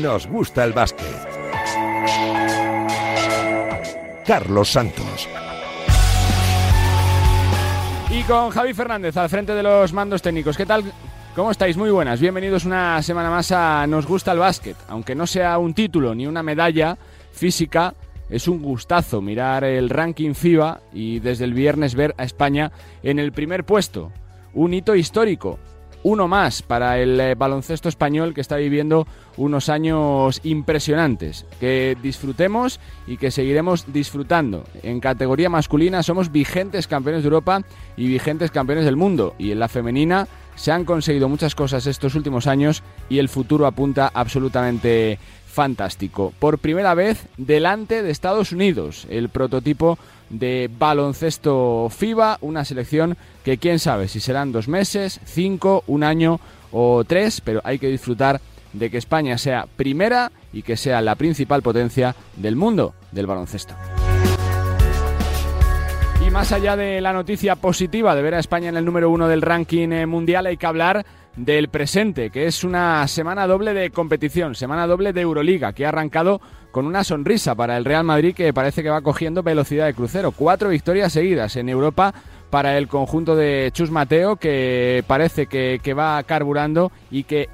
nos gusta el básquet. Carlos Santos. Y con Javi Fernández al frente de los mandos técnicos. ¿Qué tal? ¿Cómo estáis? Muy buenas. Bienvenidos una semana más a Nos gusta el básquet. Aunque no sea un título ni una medalla física, es un gustazo mirar el ranking FIBA y desde el viernes ver a España en el primer puesto. Un hito histórico uno más para el eh, baloncesto español que está viviendo unos años impresionantes. Que disfrutemos y que seguiremos disfrutando. En categoría masculina somos vigentes campeones de Europa y vigentes campeones del mundo. Y en la femenina se han conseguido muchas cosas estos últimos años y el futuro apunta absolutamente fantástico. Por primera vez delante de Estados Unidos, el prototipo de baloncesto FIBA, una selección que quién sabe si serán dos meses, cinco, un año o tres, pero hay que disfrutar de que España sea primera y que sea la principal potencia del mundo del baloncesto. Y más allá de la noticia positiva de ver a España en el número uno del ranking eh, mundial, hay que hablar del presente, que es una semana doble de competición, semana doble de Euroliga, que ha arrancado con una sonrisa para el Real Madrid que parece que va cogiendo velocidad de crucero. Cuatro victorias seguidas en Europa para el conjunto de Chus Mateo, que parece que, va carburando y que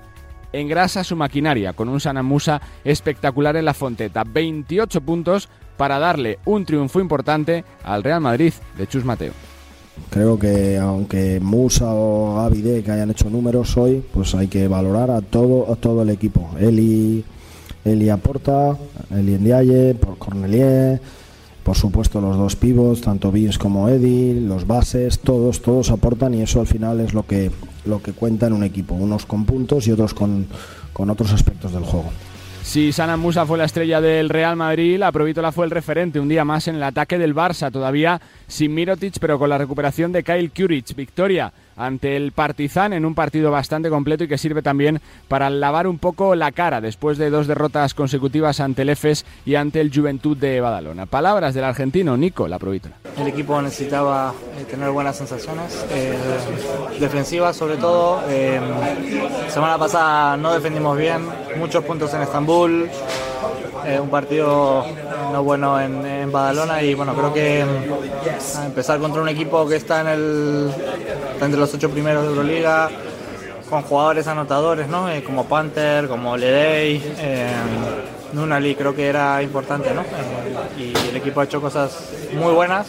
engrasa su maquinaria con un Sanamusa espectacular en la Fonteta. 28 puntos para darle un triunfo importante al Real Madrid de Chus Mateo. Creo que aunque Musa o Avide que hayan hecho números hoy, pues hay que valorar a todo, a todo el equipo. Eli, Eli Aporta, Eli Ndiaye, por Cornelier, por supuesto los dos pivos, tanto Vince como Eddie, los bases, todos, todos aportan y eso al final es lo que, lo que cuenta en un equipo, unos con puntos y otros con, con otros aspectos del juego. Si Sana Musa fue la estrella del Real Madrid, la Provítola fue el referente un día más en el ataque del Barça, todavía sin Mirotic, pero con la recuperación de Kyle Kuric. Victoria ante el Partizan en un partido bastante completo y que sirve también para lavar un poco la cara después de dos derrotas consecutivas ante el EFES y ante el Juventud de Badalona. Palabras del argentino Nico La Provítola. El equipo necesitaba eh, tener buenas sensaciones, eh, defensivas sobre todo. Eh, semana pasada no defendimos bien, muchos puntos en Estambul, un partido no bueno en, Badalona y bueno, creo que empezar contra un equipo que está en el entre los ocho primeros de Euroliga con jugadores anotadores, ¿no? como Panther, como Ledey, eh, Nunali, creo que era importante, ¿no? y el equipo ha hecho cosas muy buenas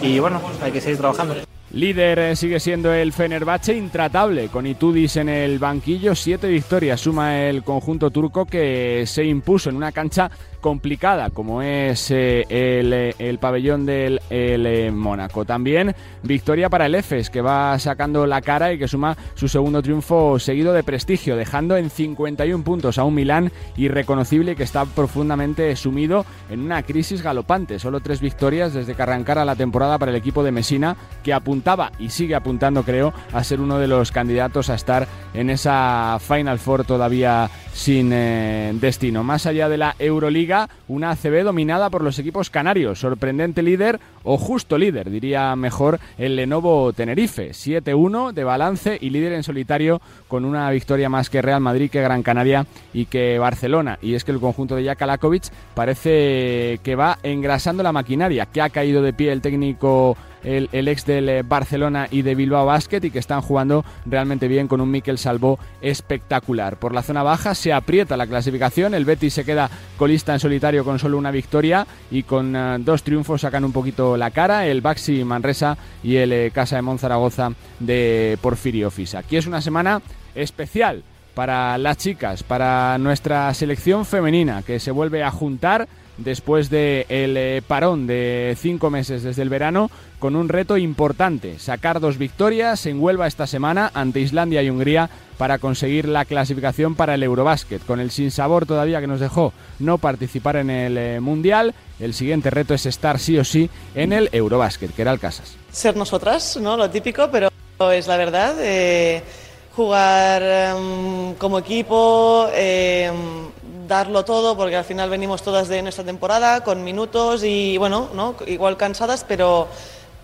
y bueno, hay que seguir trabajando. Líder eh, sigue siendo el Fenerbahce, intratable, con Itudis en el banquillo. Siete victorias suma el conjunto turco que se impuso en una cancha complicada como es eh, eh, el, pabellón del el, Mónaco. También victoria para el EFES que va sacando la cara y que suma su segundo triunfo seguido de prestigio, dejando en 51 puntos a un Milán irreconocible que está profundamente sumido en una crisis galopante. Solo tres victorias desde que arrancara la temporada para el equipo de Messina que apuntaba y sigue apuntando creo a ser uno de los candidatos a estar en esa Final Four todavía sin eh, destino. Más allá de la Euroliga, una ACB dominada por los equipos canarios. Sorprendente líder o justo líder, diría mejor el Lenovo Tenerife. 7-1 de balance y líder en solitario con una victoria más que Real Madrid, que Gran Canaria y que Barcelona. Y es que el conjunto de Jakalakovic parece que va engrasando la maquinaria, que ha caído de pie el técnico el, ex del eh, Barcelona y de Bilbao Basket y que están jugando realmente bien con un Mikel Salvo espectacular. Por la zona baja se aprieta la clasificación, el Betis se queda colista en solitario con solo una victoria y con eh, dos triunfos sacan un poquito la cara, el Baxi Manresa y el eh, Casa de Monzaragoza de Porfirio Fisa. Aquí es una semana especial para las chicas, para nuestra selección femenina que se vuelve a juntar después del eh, parón de cinco meses desde el verano con un reto importante, sacar dos victorias en Huelva esta semana ante Islandia y Hungría para conseguir la clasificación para el Eurobásquet. Con el sinsabor todavía que nos dejó no participar en el eh, Mundial, el siguiente reto es estar sí o sí en el Eurobásquet, que era el Casas. Ser nosotras, ¿no? Lo típico, pero es la verdad. Eh, jugar em, como equipo, em, darlo todo, porque al final venimos todas de nuestra temporada con minutos y bueno, ¿no? igual cansadas, pero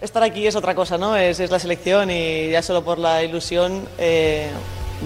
estar aquí es otra cosa, ¿no? Es, es la selección y ya solo por la ilusión eh,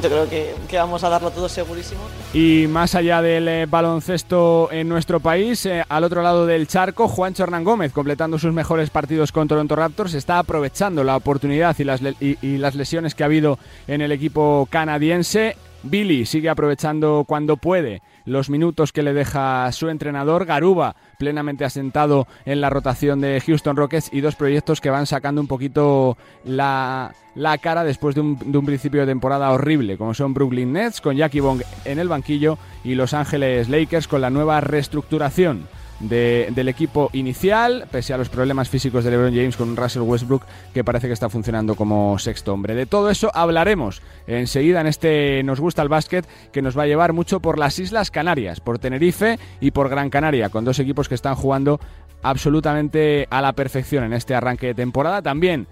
yo creo que, que vamos a darlo todo segurísimo. Y más allá del eh, baloncesto en nuestro país, eh, al otro lado del charco, Juancho Hernán Gómez, completando sus mejores partidos con Toronto Raptors, está aprovechando la oportunidad y las, y, y las lesiones que ha habido en el equipo canadiense. Billy sigue aprovechando cuando puede los minutos que le deja su entrenador. Garuba, plenamente asentado en la rotación de Houston Rockets y dos proyectos que van sacando un poquito la, la cara después de un, de un, principio de temporada horrible, como son Brooklyn Nets con Jackie Bong en el banquillo y Los Ángeles Lakers con la nueva reestructuración de, del equipo inicial, pese a los problemas físicos de LeBron James con Russell Westbrook que parece que está funcionando como sexto hombre. De todo eso hablaremos enseguida en este Nos gusta el básquet que nos va a llevar mucho por las Islas Canarias, por Tenerife y por Gran Canaria, con dos equipos que están jugando absolutamente a la perfección en este arranque de temporada. También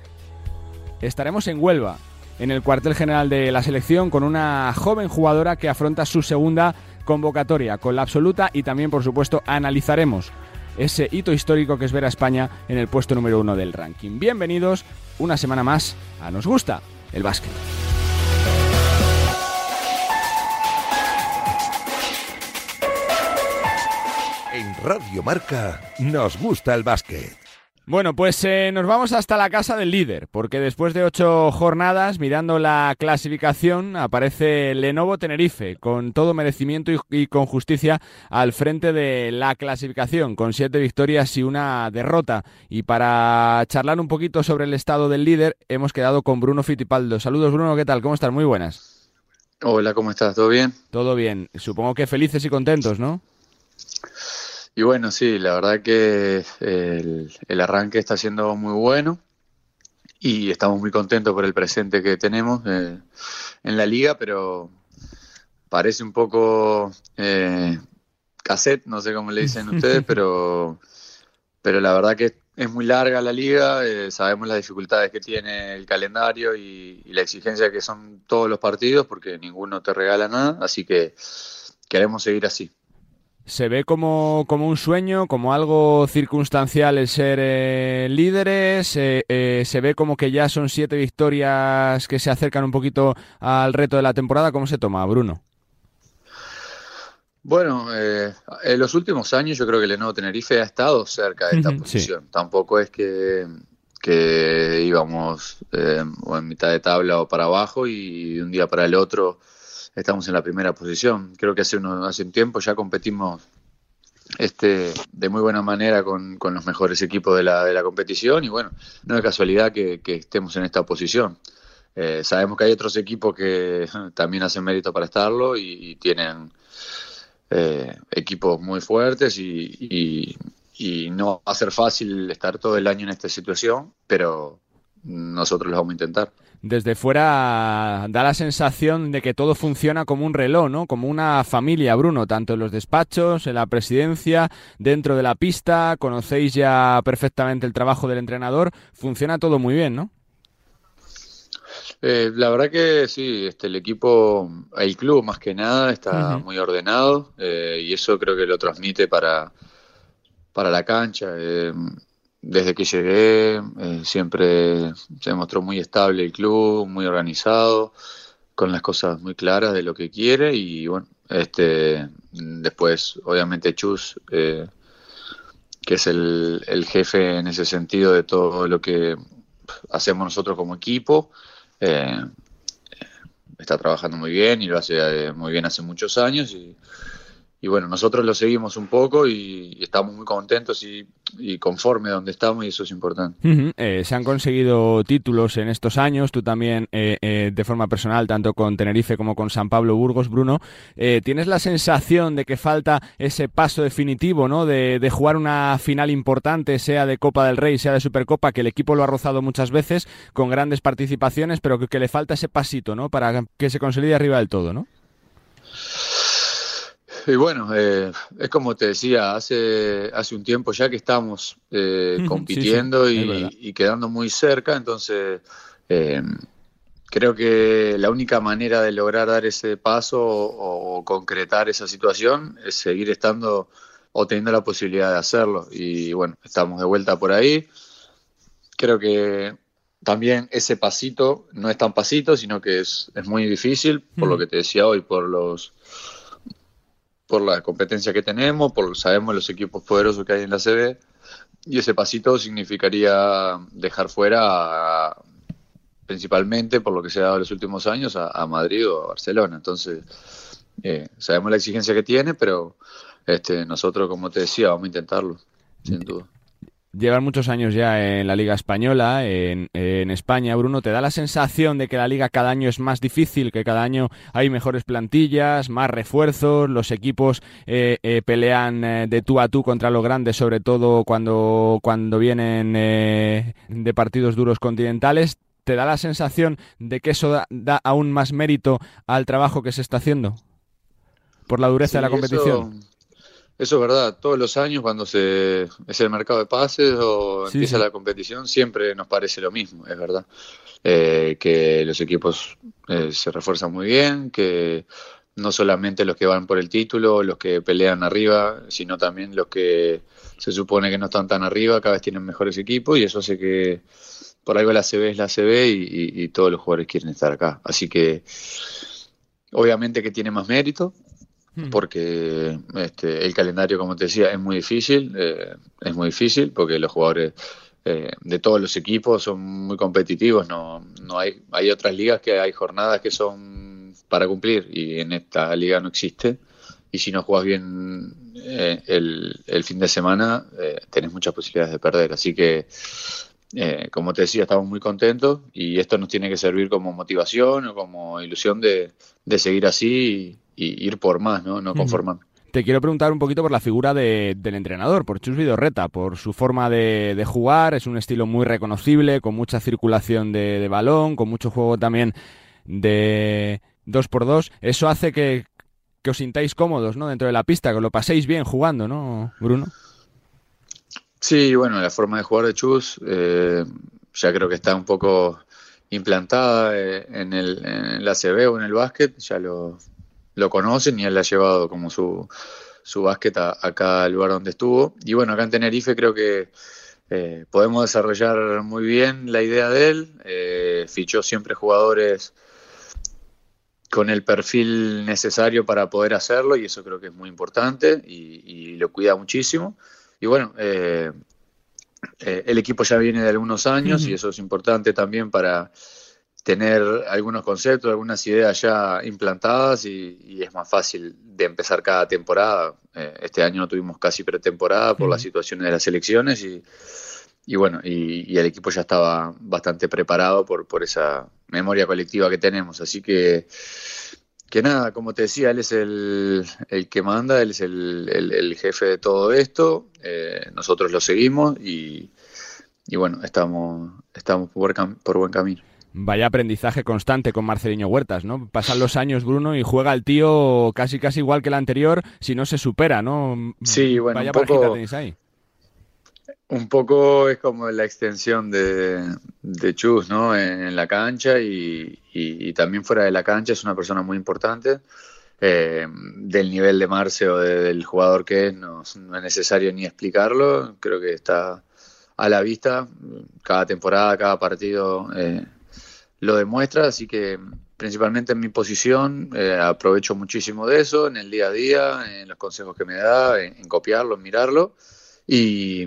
estaremos en Huelva, en el cuartel general de la selección, con una joven jugadora que afronta su segunda convocatoria con la absoluta y también, por supuesto, analizaremos ese hito histórico que es ver a España en el puesto número uno del ranking. Bienvenidos una semana más a Nos Gusta el Básquet. En Radio Marca nos gusta el básquet. Bueno, pues eh, nos vamos hasta la casa del líder, porque después de ocho jornadas, mirando la clasificación, aparece Lenovo Tenerife, con todo merecimiento y, y, con justicia al frente de la clasificación, con siete victorias y una derrota. Y para charlar un poquito sobre el estado del líder, hemos quedado con Bruno Fittipaldo. Saludos, Bruno, ¿qué tal? ¿Cómo estás? Muy buenas. Hola, ¿cómo estás? ¿Todo bien? Todo bien. Supongo que felices y contentos, ¿no? Y bueno, sí, la verdad que el, el, arranque está siendo muy bueno y estamos muy contentos por el presente que tenemos eh, en la liga, pero parece un poco eh, cassette, no sé cómo le dicen ustedes, pero, pero la verdad que es muy larga la liga, eh, sabemos las dificultades que tiene el calendario y, y la exigencia que son todos los partidos, porque ninguno te regala nada, así que queremos seguir así se ve como, como, un sueño, como algo circunstancial el ser eh, líderes, eh, eh, se ve como que ya son siete victorias que se acercan un poquito al reto de la temporada. ¿Cómo se toma, Bruno? Bueno, en los últimos años yo creo que el Lenovo Tenerife ha estado cerca de esta uh -huh, posición. Sí. Tampoco es que, que íbamos o en mitad de tabla o para abajo y de un día para el otro estamos en la primera posición. Creo que hace, uno, hace un tiempo ya competimos este, de muy buena manera con, los mejores equipos de la, de la, competición y bueno, no es casualidad que, que estemos en esta posición. Eh, sabemos que hay otros equipos que también hacen mérito para estarlo y, y tienen eh, equipos muy fuertes y, y, y, no va a ser fácil estar todo el año en esta situación, pero nosotros lo vamos a intentar desde fuera da la sensación de que todo funciona como un reloj, ¿no? Como una familia, Bruno, tanto en los despachos, en la presidencia, dentro de la pista, conocéis ya perfectamente el trabajo del entrenador, funciona todo muy bien, ¿no? Eh, la verdad que sí, este, el equipo, el club más que nada está uh -huh. muy ordenado eh, y eso creo que lo transmite para, para la cancha. Eh, desde que llegué eh, siempre se demostró muy estable el club, muy organizado, con las cosas muy claras de lo que quiere y bueno, este después obviamente Chus, eh, que es el, el, jefe en ese sentido de todo lo que hacemos nosotros como equipo, eh, está trabajando muy bien y lo hace eh, muy bien hace muchos años y y bueno, nosotros lo seguimos un poco y, estamos muy contentos y, y, donde estamos y eso es importante. Eh, se han conseguido títulos en estos años, tú también eh, eh, de forma personal, tanto con Tenerife como con San Pablo Burgos, Bruno. Eh, ¿Tienes la sensación de que falta ese paso definitivo, ¿no? De, de, jugar una final importante, sea de Copa del Rey, sea de Supercopa, que el equipo lo ha rozado muchas veces con grandes participaciones, pero que, que le falta ese pasito, ¿no? Para que se consolide arriba del todo, ¿no? Y bueno, eh, es como te decía, hace, hace un tiempo ya que estamos eh, compitiendo sí, sí, y, y, quedando muy cerca, entonces eh, creo que la única manera de lograr dar ese paso o, o, concretar esa situación es seguir estando o teniendo la posibilidad de hacerlo. Y bueno, estamos de vuelta por ahí. Creo que también ese pasito no es tan pasito, sino que es, es muy difícil, por lo que te decía hoy, por los por la competencia que tenemos, por sabemos los equipos poderosos que hay en la CB, y ese pasito significaría dejar fuera principalmente, por lo que se ha dado en los últimos años, a, Madrid o a Barcelona. Entonces, eh, sabemos la exigencia que tiene, pero este, nosotros, como te decía, vamos a intentarlo, sin duda llevan muchos años ya en la Liga Española, en, España, Bruno, ¿te da la sensación de que la Liga cada año es más difícil, que cada año hay mejores plantillas, más refuerzos, los equipos eh, eh, pelean eh, de tú a tú contra los grandes, sobre todo cuando, cuando vienen de partidos duros continentales? ¿Te da la sensación de que eso da, aún más mérito al trabajo que se está haciendo? Por la dureza de la competición. Eso es verdad, todos los años cuando se es el mercado de pases o empieza la competición siempre nos parece lo mismo, es verdad, eh, que los equipos eh, se refuerzan muy bien, que no solamente los que van por el título, los que pelean arriba, sino también los que se supone que no están tan arriba, cada vez tienen mejores equipos y eso hace que por algo la CB es la CB y, y todos los jugadores quieren estar acá. Así que obviamente que tiene más mérito. Porque este, el calendario, como te decía, es muy difícil, eh, es muy difícil porque los jugadores eh, de todos los equipos son muy competitivos, no, no hay, hay otras ligas que hay jornadas que son para cumplir y en esta liga no existe. Y si no juegas bien eh, el, el, fin de semana tenés muchas posibilidades de perder, así que como te decía, estamos muy contentos y esto nos tiene que servir como motivación o como ilusión de, de seguir así y ir por más, ¿no? No conformar. Te quiero preguntar un poquito por la figura del entrenador, por Chus Vidorreta, por su forma de, jugar. Es un estilo muy reconocible, con mucha circulación de, balón, con mucho juego también de 2 por 2 Eso hace que, os sintáis cómodos ¿no? dentro de la pista, que lo paséis bien jugando, ¿no, Bruno? Sí, bueno, la forma de jugar de Chus eh, ya creo que está un poco implantada eh, en, el, en la CB o en el básquet, ya lo, lo conocen y él le ha llevado como su, su básquet a, cada lugar donde estuvo. Y bueno, acá en Tenerife creo que eh, podemos desarrollar muy bien la idea de él. Eh, fichó siempre jugadores con el perfil necesario para poder hacerlo y eso creo que es muy importante y, lo cuida muchísimo. Y bueno, eh, el equipo ya viene de algunos años y eso es importante también para tener algunos conceptos, algunas ideas ya implantadas y, es más fácil de empezar cada temporada. Eh, este año no tuvimos casi pretemporada por las situaciones de las elecciones y, y bueno, y, el equipo ya estaba bastante preparado por, por esa memoria colectiva que tenemos. Así que, que nada, como te decía, él es el, el que manda, él es el, el, jefe de todo esto, eh, nosotros lo seguimos y, y bueno, estamos, estamos por, por buen camino. Vaya aprendizaje constante con Marceliño Huertas, ¿no? Pasan los años, Bruno, y juega el tío casi casi igual que el anterior, si no se supera, ¿no? Sí, bueno, Vaya un poco, tenéis ahí. Un poco es como la extensión de, de Chus, ¿no? En, la cancha y, también fuera de la cancha es una persona muy importante. Eh, del nivel de Marce o del jugador que es, no, es necesario ni explicarlo. Creo que está a la vista. Cada temporada, cada partido. Eh, lo demuestra, así que principalmente en mi posición eh, aprovecho muchísimo de eso en el día a día, en los consejos que me da, en, copiarlo, en mirarlo y,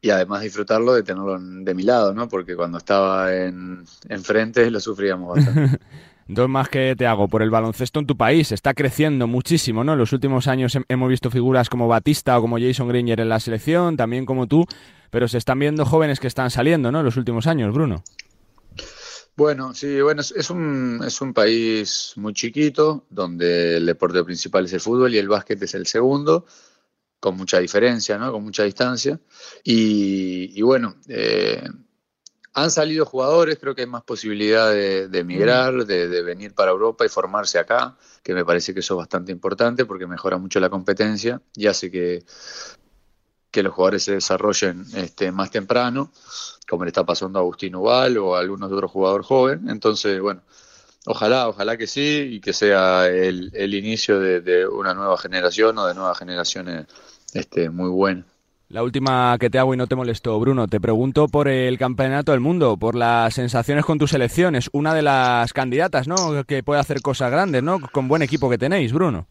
y, además disfrutarlo de tenerlo de mi lado, ¿no? Porque cuando estaba en, enfrente lo sufríamos bastante. Dos más que te hago. Por el baloncesto en tu país está creciendo muchísimo, ¿no? En los últimos años hemos visto figuras como Batista o como Jason Gringer en la selección, también como tú, pero se están viendo jóvenes que están saliendo, ¿no? En los últimos años, Bruno. Bueno, sí, bueno, es, un, es un país muy chiquito, donde el deporte principal es el fútbol y el básquet es el segundo, con mucha diferencia, ¿no? Con mucha distancia. Y, bueno, eh, han salido jugadores, creo que hay más posibilidad de, emigrar, mm. de, de, venir para Europa y formarse acá, que me parece que eso es bastante importante porque mejora mucho la competencia y hace que que los jugadores se desarrollen este, más temprano, como le está pasando a Agustín Ubal o a algunos otros jugadores joven. Entonces, bueno, ojalá, ojalá que sí y que sea el, inicio de, una nueva generación o de nuevas generaciones este, muy buenas. La última que te hago y no te molesto, Bruno, te pregunto por el Campeonato del Mundo, por las sensaciones con tus selecciones, una de las candidatas, ¿no? Que puede hacer cosas grandes, ¿no? Con buen equipo que tenéis, Bruno.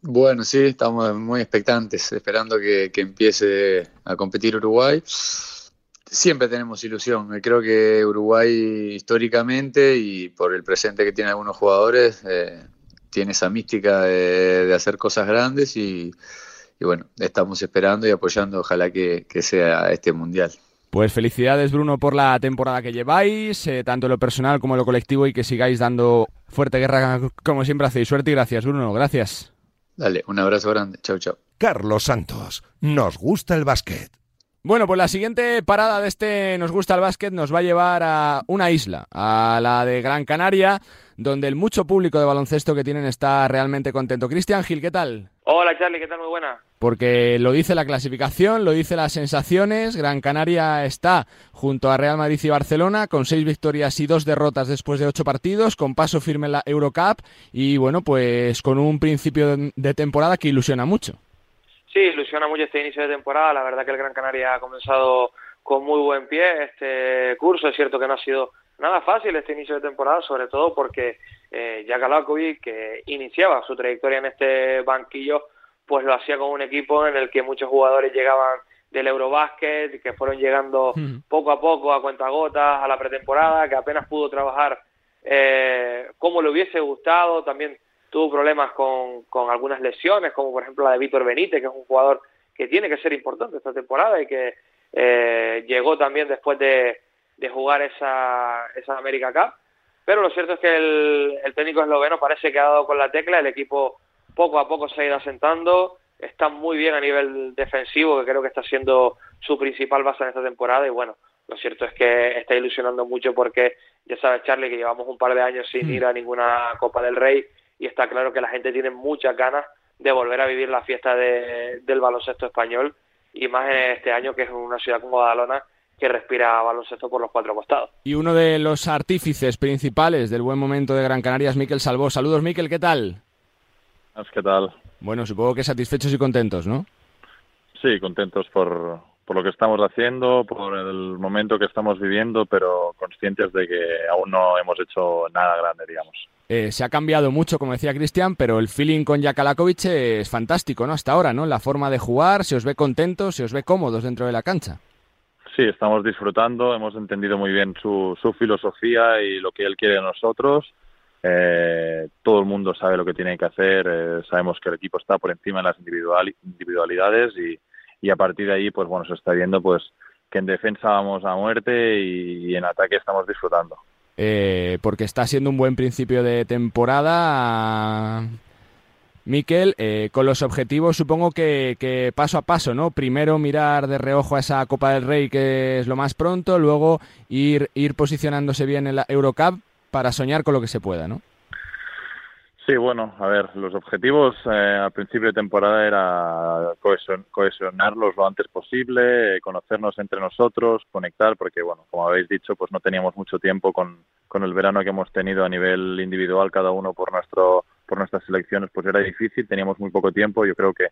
Bueno, sí, estamos muy expectantes, esperando que, que empiece a competir Uruguay. Siempre tenemos ilusión. Creo que Uruguay históricamente y por el presente que tiene algunos jugadores eh, tiene esa mística de, hacer cosas grandes y, bueno, estamos esperando y apoyando, ojalá que, sea este mundial. Pues felicidades Bruno por la temporada que lleváis, eh, tanto lo personal como lo colectivo y que sigáis dando fuerte guerra como siempre hacéis. Suerte y gracias Bruno, gracias. Dale, un abrazo grande, chau chau. Carlos Santos, nos gusta el básquet. Bueno, pues la siguiente parada de este Nos gusta el básquet nos va a llevar a una isla, a la de Gran Canaria, donde el mucho público de baloncesto que tienen está realmente contento. Cristian Gil, ¿qué tal? Hola Charlie, ¿qué tal? Muy buena. Porque lo dice la clasificación, lo dice las sensaciones. Gran Canaria está junto a Real Madrid y Barcelona con seis victorias y dos derrotas después de ocho partidos, con paso firme en la Eurocup y bueno, pues con un principio de temporada que ilusiona mucho. Sí, ilusiona mucho este inicio de temporada. La verdad que el Gran Canaria ha comenzado con muy buen pie este curso. Es cierto que no ha sido nada fácil este inicio de temporada, sobre todo porque eh, que iniciaba su trayectoria en este banquillo, pues lo hacía con un equipo en el que muchos jugadores llegaban del Eurobásquet, que fueron llegando poco a poco a cuentagotas a la pretemporada, que apenas pudo trabajar eh, como le hubiese gustado, también tuvo problemas con, con algunas lesiones, como por ejemplo la de Víctor Benítez, que es un jugador que tiene que ser importante esta temporada y que eh, llegó también después de, de jugar esa, esa América Cup. Pero lo cierto es que el, el técnico esloveno parece que ha dado con la tecla, el equipo poco a poco se ha ido asentando, está muy bien a nivel defensivo, que creo que está siendo su principal base en esta temporada y bueno, lo cierto es que está ilusionando mucho porque ya sabes Charlie que llevamos un par de años sin mm. ir a ninguna Copa del Rey y está claro que la gente tiene muchas ganas de volver a vivir la fiesta del baloncesto español y más en este año que es una ciudad como Badalona que respira baloncesto por los cuatro costados. Y uno de los artífices principales del buen momento de Gran Canaria es Miquel Salvó. Saludos, Miquel, ¿qué tal? ¿Qué tal? Bueno, supongo que satisfechos y contentos, ¿no? Sí, contentos por, por lo que estamos haciendo, por el momento que estamos viviendo, pero conscientes de que aún no hemos hecho nada grande, digamos. Eh, se ha cambiado mucho, como decía Cristian, pero el feeling con Jakalakovic es fantástico, ¿no? Hasta ahora, ¿no? La forma de jugar, se os ve contentos, se os ve cómodos dentro de la cancha. Sí, estamos disfrutando, hemos entendido muy bien su, su filosofía y lo que él quiere de nosotros. Eh, todo el mundo sabe lo que tiene que hacer, eh, sabemos que el equipo está por encima de las individualidades y, y a partir de ahí, pues bueno, se está viendo pues que en defensa vamos a muerte y en ataque estamos disfrutando. Eh, porque está siendo un buen principio de temporada. Miquel, eh, con los objetivos supongo que, paso a paso, ¿no? Primero mirar de reojo a esa Copa del Rey que es lo más pronto, luego ir, ir posicionándose bien en la Eurocup para soñar con lo que se pueda, ¿no? Sí, bueno, a ver, los objetivos eh, al principio de temporada era cohesionarlos lo antes posible, conocernos entre nosotros, conectar, porque bueno, como habéis dicho, pues no teníamos mucho tiempo con, con el verano que hemos tenido a nivel individual, cada uno por nuestro por nuestras selecciones, pues era difícil, teníamos muy poco tiempo. Yo creo que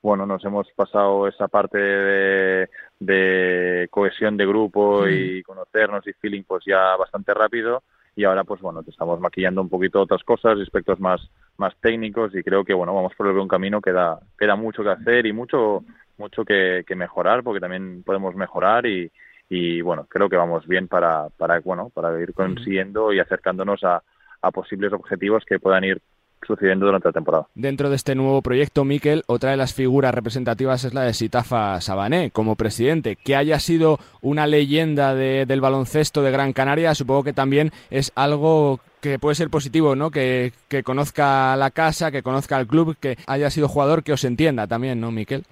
bueno, nos hemos pasado esa parte de, de cohesión de grupo y conocernos y feeling pues ya bastante rápido y ahora pues bueno, te estamos maquillando un poquito otras cosas, aspectos más, más técnicos y creo que bueno, vamos por el buen camino, queda, queda mucho que hacer y mucho, mucho que, mejorar porque también podemos mejorar y, y bueno, creo que vamos bien para, para, bueno, para ir consiguiendo y acercándonos a, a posibles objetivos que puedan ir sucediendo durante la temporada. Dentro de este nuevo proyecto, Miquel, otra de las figuras representativas es la de Sitafa Sabané como presidente. Que haya sido una leyenda del baloncesto de Gran Canaria, supongo que también es algo que puede ser positivo, ¿no? Que, conozca la casa, que conozca el club, que haya sido jugador, que os entienda también, ¿no, Miquel?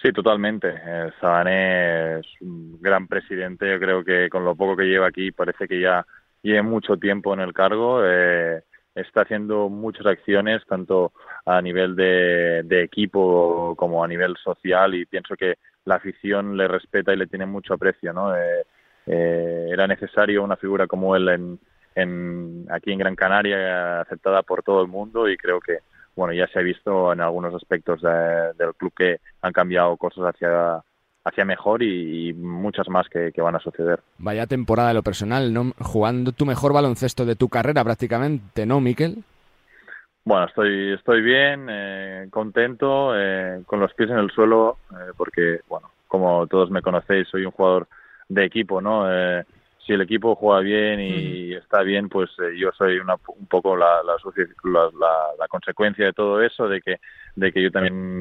Sí, totalmente. Eh, Sabané es un gran presidente. Yo creo que con lo poco que lleva aquí parece que ya lleva mucho tiempo en el cargo. Eh, está haciendo muchas acciones, tanto a nivel de, equipo como a nivel social, y pienso que la afición le respeta y le tiene mucho aprecio. ¿no? Eh, eh, era necesario una figura como él en, en, aquí en Gran Canaria, aceptada por todo el mundo, y creo que bueno ya se ha visto en algunos aspectos del club que han cambiado cosas hacia hacia mejor y, muchas más que, van a suceder. Vaya temporada de lo personal, ¿no? Jugando tu mejor baloncesto de tu carrera prácticamente, ¿no, Miquel? Bueno, estoy, estoy bien, eh, contento, eh, con los pies en el suelo, eh, porque, bueno, como todos me conocéis, soy un jugador de equipo, ¿no? Si el equipo juega bien y está bien, pues yo soy una, un poco la, la, la, consecuencia de todo eso, de que, de que yo también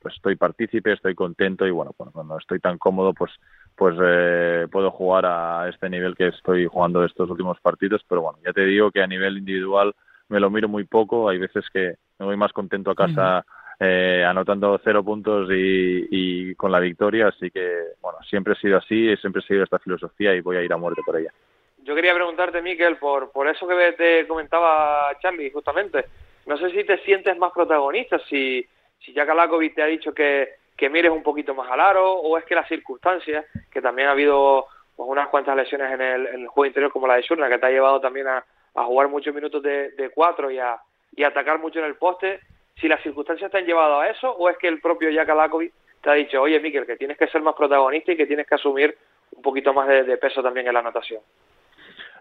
pues estoy partícipe, estoy contento y bueno, cuando estoy tan cómodo, pues pues puedo jugar a este nivel que estoy jugando estos últimos partidos, pero bueno, ya te digo que a nivel individual me lo miro muy poco. Hay veces que me voy más contento a casa eh, anotando cero puntos y, con la victoria. Así que, bueno, siempre he sido así, siempre he seguido esta filosofía y voy a ir a muerte por ella. Yo quería preguntarte, Miquel, por, por eso que te comentaba Charlie, justamente. No sé si te sientes más protagonista, si, si Jack Alakovic te ha dicho que, que mires un poquito más al aro, o es que las circunstancias, que también ha habido pues, unas cuantas lesiones en el, en el juego interior como la de Surna, que te ha llevado también a, a jugar muchos minutos de, de cuatro y a, y atacar mucho en el poste, si las circunstancias te han llevado a eso o es que el propio Jack Alakovic te ha dicho, oye Miquel, que tienes que ser más protagonista y que tienes que asumir un poquito más de, peso también en la anotación.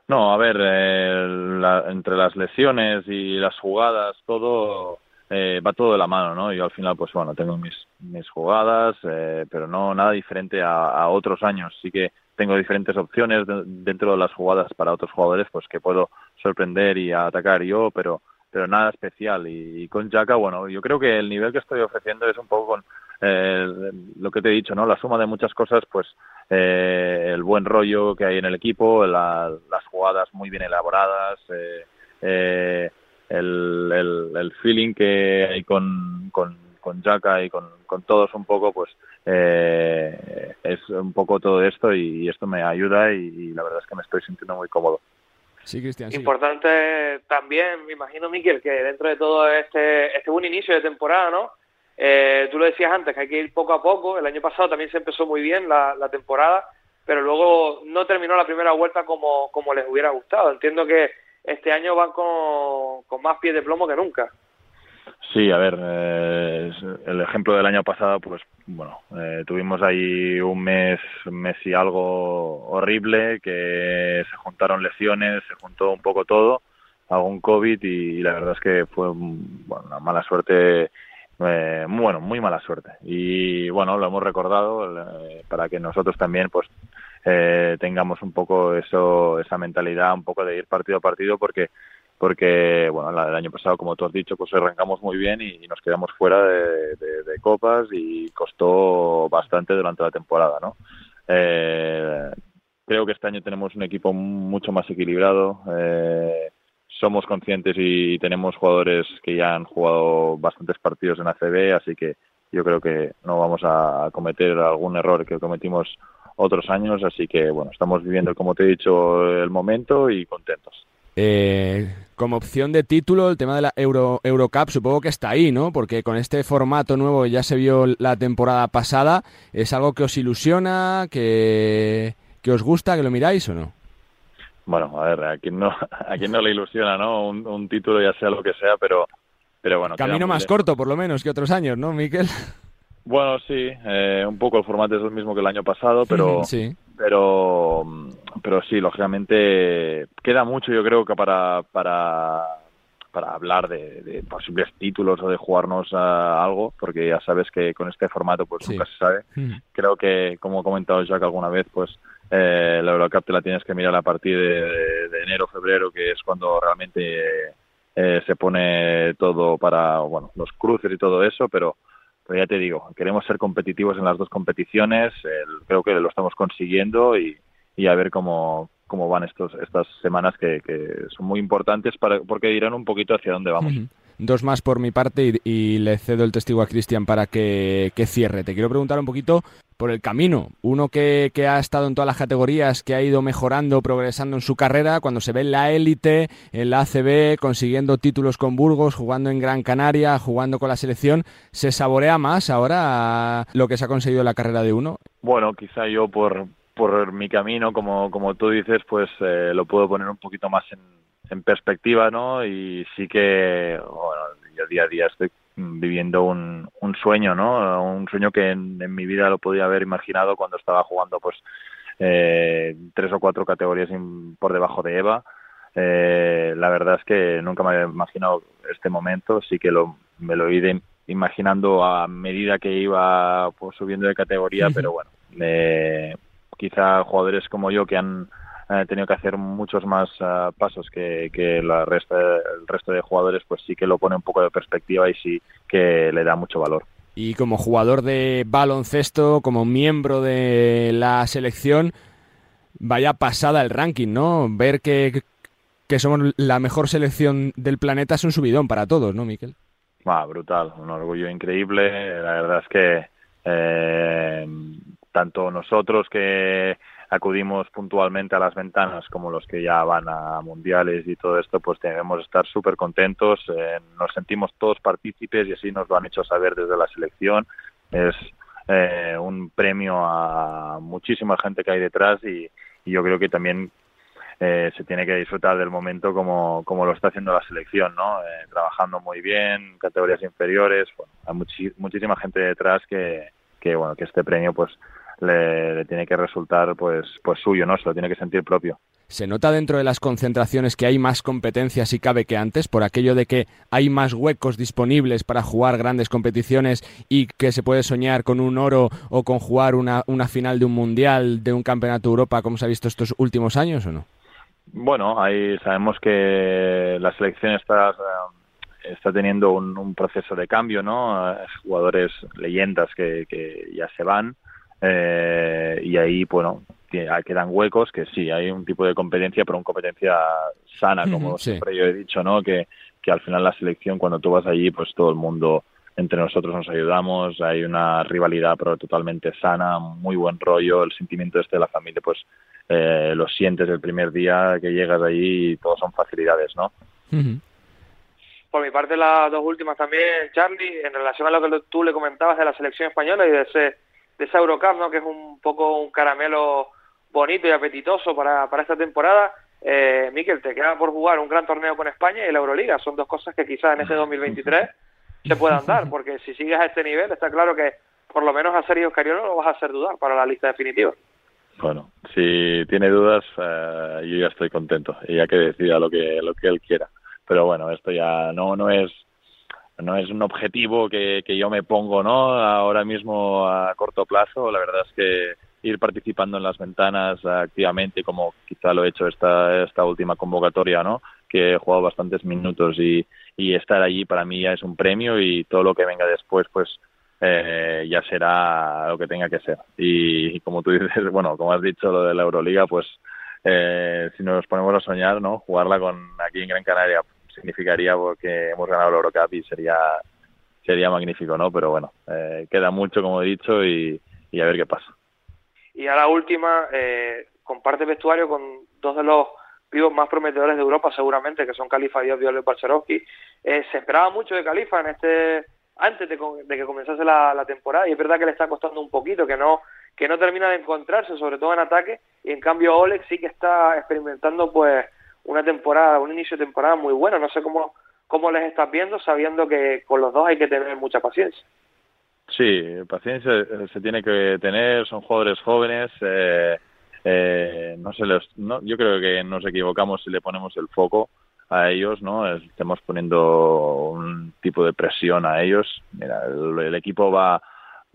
No, a ver, eh, entre las lesiones y las jugadas, todo eh, va todo de la mano, ¿no? Yo al final, pues bueno, tengo mis, mis jugadas, eh, pero no nada diferente a, otros años. Sí que tengo diferentes opciones dentro de las jugadas para otros jugadores, pues que puedo sorprender y atacar yo, pero pero nada especial. Y, con Jaka, bueno, yo creo que el nivel que estoy ofreciendo es un poco con eh, lo que te he dicho, ¿no? La suma de muchas cosas, pues eh, el buen rollo que hay en el equipo, las jugadas muy bien elaboradas, eh, eh, el, el, el, feeling que hay con, con, con Jaka y con, con todos un poco, pues eh, es un poco todo esto y, esto me ayuda y, la verdad es que me estoy sintiendo muy cómodo. Sí, Cristian. Importante también, me imagino, Miquel, que dentro de todo este, este buen inicio de temporada, ¿no? Eh, tú lo decías antes, que hay que ir poco a poco. El año pasado también se empezó muy bien la, la temporada, pero luego no terminó la primera vuelta como, como les hubiera gustado. Entiendo que este año van con, con más pies de plomo que nunca. Sí, a ver, eh, el ejemplo del año pasado, pues bueno, eh, tuvimos ahí un mes, un mes y algo horrible, que se juntaron lesiones, se juntó un poco todo, algún COVID y, la verdad es que fue bueno, una mala suerte, eh, bueno, muy mala suerte. Y bueno, lo hemos recordado eh, para que nosotros también, pues, eh, tengamos un poco eso, esa mentalidad, un poco de ir partido a partido, porque porque bueno el año pasado como tú has dicho pues arrancamos muy bien y, nos quedamos fuera de, copas y costó bastante durante la temporada no eh, creo que este año tenemos un equipo mucho más equilibrado eh, somos conscientes y tenemos jugadores que ya han jugado bastantes partidos en ACB así que yo creo que no vamos a cometer algún error que cometimos otros años así que bueno estamos viviendo como te he dicho el momento y contentos eh, como opción de título, el tema de la Euro, Eurocup supongo que está ahí, ¿no? Porque con este formato nuevo ya se vio la temporada pasada. ¿Es algo que os ilusiona, que, que os gusta, que lo miráis o no? Bueno, a ver, a quien no, a quien no le ilusiona, ¿no? Un, título ya sea lo que sea, pero, pero bueno. Camino más corto, por lo menos, que otros años, ¿no, Miquel? Bueno, sí, eh, un poco el formato es el mismo que el año pasado, pero, sí. pero pero sí lógicamente queda mucho yo creo que para para para hablar de, posibles títulos o de jugarnos a algo porque ya sabes que con este formato pues nunca se sabe. Mm. creo que como he comentado Jack alguna vez pues eh, la Eurocup te la tienes que mirar a partir de, enero febrero que es cuando realmente eh, se pone todo para bueno los cruces y todo eso pero pero ya te digo, queremos ser competitivos en las dos competiciones, creo que lo estamos consiguiendo y, y a ver cómo, cómo van estos, estas semanas que, que son muy importantes para, porque dirán un poquito hacia dónde vamos. Dos más por mi parte y, le cedo el testigo a Cristian para que, que, cierre. Te quiero preguntar un poquito por el camino. Uno que, que, ha estado en todas las categorías, que ha ido mejorando, progresando en su carrera, cuando se ve en la élite, en la ACB, consiguiendo títulos con Burgos, jugando en Gran Canaria, jugando con la selección, ¿se saborea más ahora lo que se ha conseguido en la carrera de uno? Bueno, quizá yo por, por mi camino, como, como tú dices, pues eh, lo puedo poner un poquito más en, en perspectiva, ¿no? Y sí que, bueno, yo día a día estoy viviendo un, un sueño, ¿no? Un sueño que en, mi vida lo podía haber imaginado cuando estaba jugando, pues, eh, tres o cuatro categorías por debajo de Eva. Eh, la verdad es que nunca me había imaginado este momento, sí que lo, me lo he imaginando a medida que iba pues, subiendo de categoría, pero bueno, eh, quizá jugadores como yo que han eh, tenido que hacer muchos más eh, pasos que, que la resta, el resto de jugadores, pues sí que lo pone un poco de perspectiva y sí que le da mucho valor. Y como jugador de baloncesto, como miembro de la selección, vaya pasada el ranking, ¿no? Ver que, que somos la mejor selección del planeta es un subidón para todos, ¿no, Miquel? Ah, brutal, un orgullo increíble. La verdad es que eh, tanto nosotros que acudimos puntualmente a las ventanas como los que ya van a mundiales y todo esto, pues debemos estar súper contentos, eh, nos sentimos todos partícipes y así nos lo han hecho saber desde la selección. Es eh, un premio a muchísima gente que hay detrás y, yo creo que también eh, se tiene que disfrutar del momento como, como lo está haciendo la selección, ¿no? trabajando muy bien, categorías inferiores, bueno, hay muchísima gente detrás que, que, bueno, que este premio pues le, tiene que resultar pues, pues suyo, ¿no? Se lo tiene que sentir propio. ¿Se nota dentro de las concentraciones que hay más competencia si cabe que antes, por aquello de que hay más huecos disponibles para jugar grandes competiciones y que se puede soñar con un oro o con jugar una, una final de un mundial, de un campeonato de Europa, como se ha visto estos últimos años o no? Bueno, ahí sabemos que la selección está, eh, está teniendo un, proceso de cambio, ¿no? Jugadores leyendas que, que ya se van eh, y ahí, bueno, quedan huecos que sí, hay un tipo de competencia, pero una competencia sana, como siempre yo he dicho, ¿no? Que, que al final la selección, cuando tú vas allí, pues todo el mundo entre nosotros nos ayudamos, hay una rivalidad pero totalmente sana, muy buen rollo, el sentimiento este de la familia, pues eh, lo sientes el primer día que llegas allí y todos son facilidades, ¿no? Por mi parte, las dos últimas también, Charlie, en relación a lo que tú le comentabas de la selección española y de ese de esa Eurocup, ¿no? que es un poco un caramelo bonito y apetitoso para, para esta temporada. Eh, Miquel, te queda por jugar un gran torneo con España y la Euroliga. Son dos cosas que quizás en ese 2023 se puedan dar, porque si sigues a este nivel, está claro que por lo menos a Sergio Oscariolo lo vas a hacer dudar para la lista definitiva. Bueno, si tiene dudas, eh, yo ya estoy contento y ya que decida lo que lo que él quiera. Pero bueno, esto ya no no es no es un objetivo que, que yo me pongo no ahora mismo a corto plazo la verdad es que ir participando en las ventanas activamente como quizá lo he hecho esta esta última convocatoria no que he jugado bastantes minutos y, y estar allí para mí ya es un premio y todo lo que venga después pues eh, ya será lo que tenga que ser. Y, como tú dices bueno como has dicho lo de la Euroliga pues eh, si nos ponemos a soñar no jugarla con aquí en Gran Canaria significaría porque hemos ganado el Eurocup y sería sería magnífico, ¿no? Pero bueno, eh, queda mucho, como he dicho, y, a ver qué pasa. Y a la última, eh, comparte vestuario con dos de los vivos más prometedores de Europa, seguramente, que son Califa y Violet Barcherovsky. Eh, se esperaba mucho de Califa en este antes de, que comenzase la, la, temporada y es verdad que le está costando un poquito, que no que no termina de encontrarse, sobre todo en ataque, y en cambio Oleg sí que está experimentando pues una temporada, un inicio de temporada muy bueno. No sé cómo, cómo les estás viendo, sabiendo que con los dos hay que tener mucha paciencia. Sí, paciencia se tiene que tener, son jugadores jóvenes. Eh, eh, no se les, no, yo creo que nos equivocamos si le ponemos el foco a ellos, ¿no? Estamos poniendo un tipo de presión a ellos. Mira, el, equipo va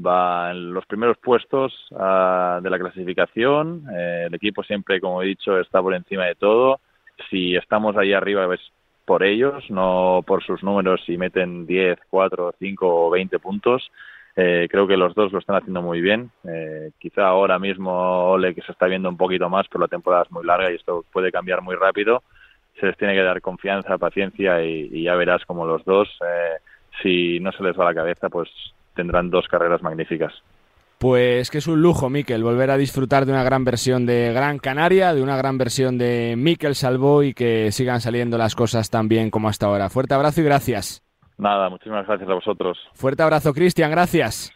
va en los primeros puestos uh, de la clasificación. Eh, el equipo siempre, como he dicho, está por encima de todo si estamos ahí arriba es por ellos, no por sus números si meten 10, 4, 5 o 20 puntos. Eh, creo que los dos lo están haciendo muy bien. Eh, quizá ahora mismo Ole que se está viendo un poquito más, pero la temporada es muy larga y esto puede cambiar muy rápido. Se les tiene que dar confianza, paciencia y, ya verás como los dos, eh, si no se les va la cabeza, pues tendrán dos carreras magníficas. Pues que es un lujo, Miquel, volver a disfrutar de una gran versión de Gran Canaria, de una gran versión de Miquel Salvo y que sigan saliendo las cosas tan bien como hasta ahora. Fuerte abrazo y gracias. Nada, muchísimas gracias a vosotros. Fuerte abrazo, Cristian, gracias.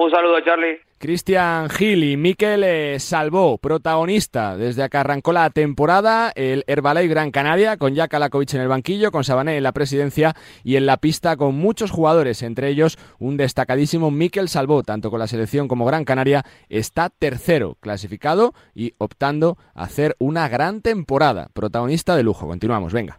Un saludo, Charlie. Cristian Gil y Miquel eh, Salvó, protagonista desde que arrancó la temporada, el Herbalife Gran Canaria, con Jack Alakovic en el banquillo, con Sabané en la presidencia y en la pista con muchos jugadores, entre ellos un destacadísimo Miquel Salvó, tanto con la selección como Gran Canaria, está tercero clasificado y optando a hacer una gran temporada. Protagonista de lujo. Continuamos, venga.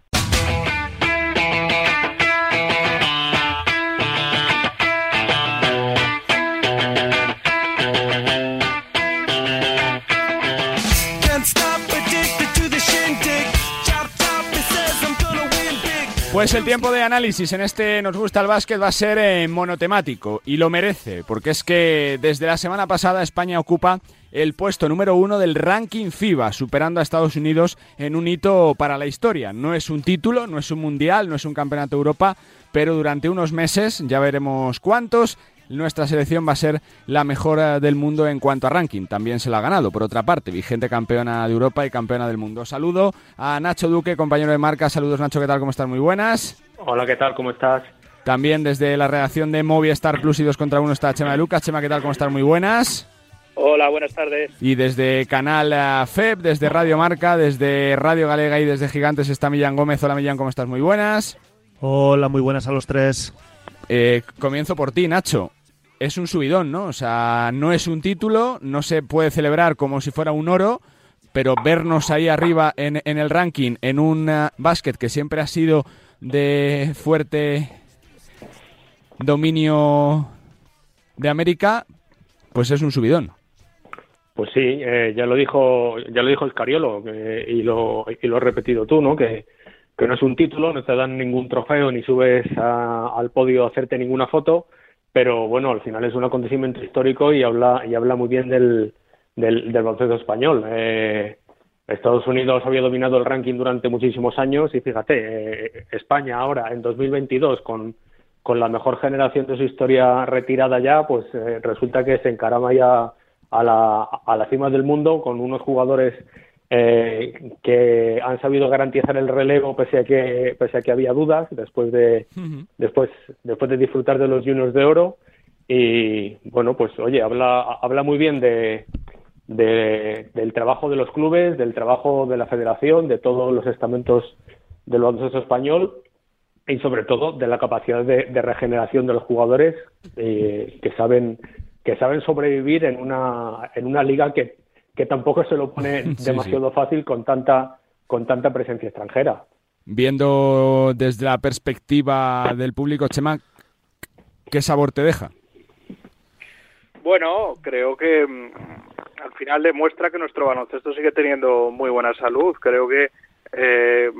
Pues el tiempo de análisis en este Nos gusta el básquet va a ser eh, monotemático y lo merece, porque es que desde la semana pasada España ocupa el puesto número uno del ranking FIBA, superando a Estados Unidos en un hito para la historia. No es un título, no es un mundial, no es un campeonato de Europa, pero durante unos meses, ya veremos cuántos, nuestra selección va a ser la mejor eh, del mundo en cuanto a ranking. También se la ha ganado, por otra parte, vigente campeona de Europa y campeona del mundo. Saludo a Nacho Duque, compañero de marca. Saludos, Nacho, ¿qué tal? ¿Cómo estás? Muy buenas. Hola, ¿qué tal? ¿Cómo estás? También desde la redacción de Movistar Plus y 2 contra 1 está Chema de Lucas. Chema, ¿qué tal? ¿Cómo estás? Muy buenas. Hola, buenas tardes. Y desde Canal eh, FEB, desde Radio Marca, desde Radio Galega y desde Gigantes está Millán Gómez. Hola, Millán, ¿cómo estás? Muy buenas. Hola, muy buenas a los tres. Eh, comienzo por ti, Nacho es un subidón, ¿no? O sea, no es un título, no se puede celebrar como si fuera un oro, pero vernos ahí arriba en, en el ranking, en un uh, básquet que siempre ha sido de fuerte dominio de América, pues es un subidón. Pues sí, eh, ya lo dijo, ya lo dijo el Cariolo y lo y lo has repetido tú, ¿no? Que, que no es un título, no te dan ningún trofeo ni subes al podio a hacerte ninguna foto, pero bueno, al final es un acontecimiento histórico y habla, y habla muy bien del, del, baloncesto español. Eh, Estados Unidos había dominado el ranking durante muchísimos años y fíjate, eh, España ahora en 2022 con, con la mejor generación de su historia retirada ya, pues eh, resulta que se encarama ya a la, a la cima del mundo con unos jugadores eh, que han sabido garantizar el relevo pese a que pese a que había dudas después de después después de disfrutar de los Juniors de oro. Y bueno pues oye habla habla muy bien de, del trabajo de los clubes del trabajo de la Federación de todos los estamentos del baloncesto español y sobre todo de la capacidad de, regeneración de los jugadores eh, que saben que saben sobrevivir en una en una liga que que tampoco se lo pone demasiado fácil con tanta, con tanta presencia extranjera. Viendo desde la perspectiva del público, Chema, ¿qué sabor te deja? Bueno, creo que mm, al final demuestra que nuestro baloncesto sigue teniendo muy buena salud. Creo que eh,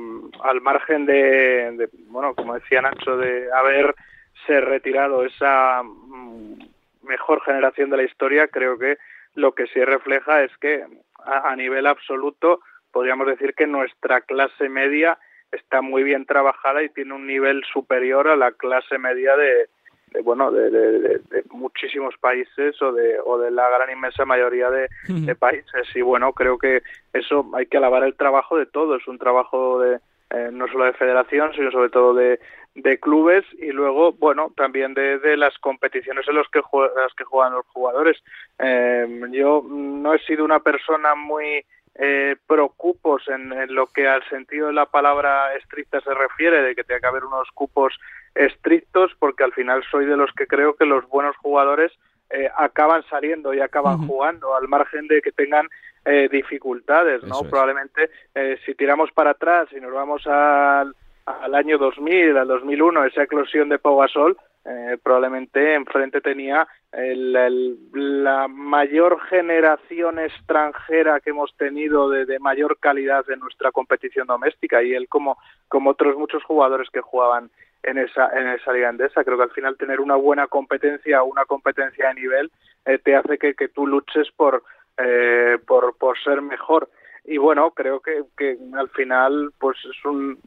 al margen de, bueno, como decía Nacho, de haberse retirado esa mm, mejor generación de la historia, creo que lo que sí refleja es que a, nivel absoluto podríamos decir que nuestra clase media está muy bien trabajada y tiene un nivel superior a la clase media de, bueno de, muchísimos países o de o de la gran inmensa mayoría de, países. Y bueno creo que eso hay que alabar el trabajo de todos un trabajo de eh, no solo de federación sino sobre todo de, de clubes y luego, bueno, también de, de las competiciones en los que las que juegan los jugadores. Eh, yo no he sido una persona muy eh, preocupos en, lo que al sentido de la palabra estricta se refiere, de que tenga que haber unos cupos estrictos, porque al final soy de los que creo que los buenos jugadores eh, acaban saliendo y acaban jugando, al margen de que tengan eh, dificultades, ¿no? Probablemente eh, si tiramos para atrás y nos vamos al al año 2000, al 2001, esa eclosión de Pau Gasol, eh, probablemente enfrente tenía la mayor generación extranjera que hemos tenido de, mayor calidad de nuestra competición doméstica y él como, como otros muchos jugadores que jugaban en esa, en esa liga andesa. Creo que al final tener una buena competencia, una competencia de nivel, eh, te hace que, que tú luches por, eh, por, por ser mejor. Y bueno, creo que, que al final pues es un,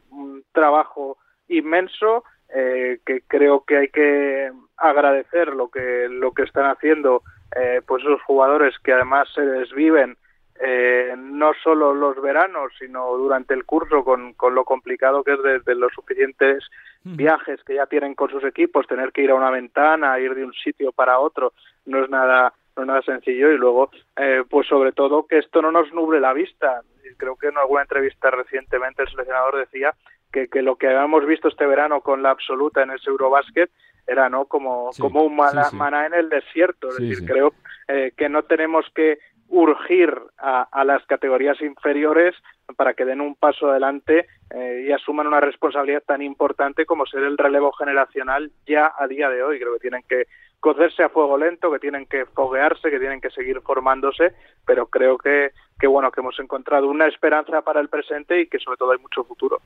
trabajo inmenso eh, que creo que hay que agradecer lo que lo que están haciendo eh, pues esos jugadores que además se desviven eh, no solo los veranos sino durante el curso con, con lo complicado que es de, los suficientes viajes que ya tienen con sus equipos, tener que ir a una ventana, ir de un sitio para otro, no es nada no es nada sencillo y luego eh, pues sobre todo que esto no nos nuble la vista creo que en alguna entrevista recientemente el seleccionador decía que, que lo que habíamos visto este verano con la absoluta en ese Eurobasket era no como, como un maná, en el desierto. Es decir, creo eh, que no tenemos que urgir a, las categorías inferiores para que den un paso adelante eh, y asuman una responsabilidad tan importante como ser el relevo generacional ya a día de hoy. Creo que tienen que cocerse a fuego lento, que tienen que foguearse, que tienen que seguir formándose, pero creo que, que bueno que hemos encontrado una esperanza para el presente y que sobre todo hay mucho futuro.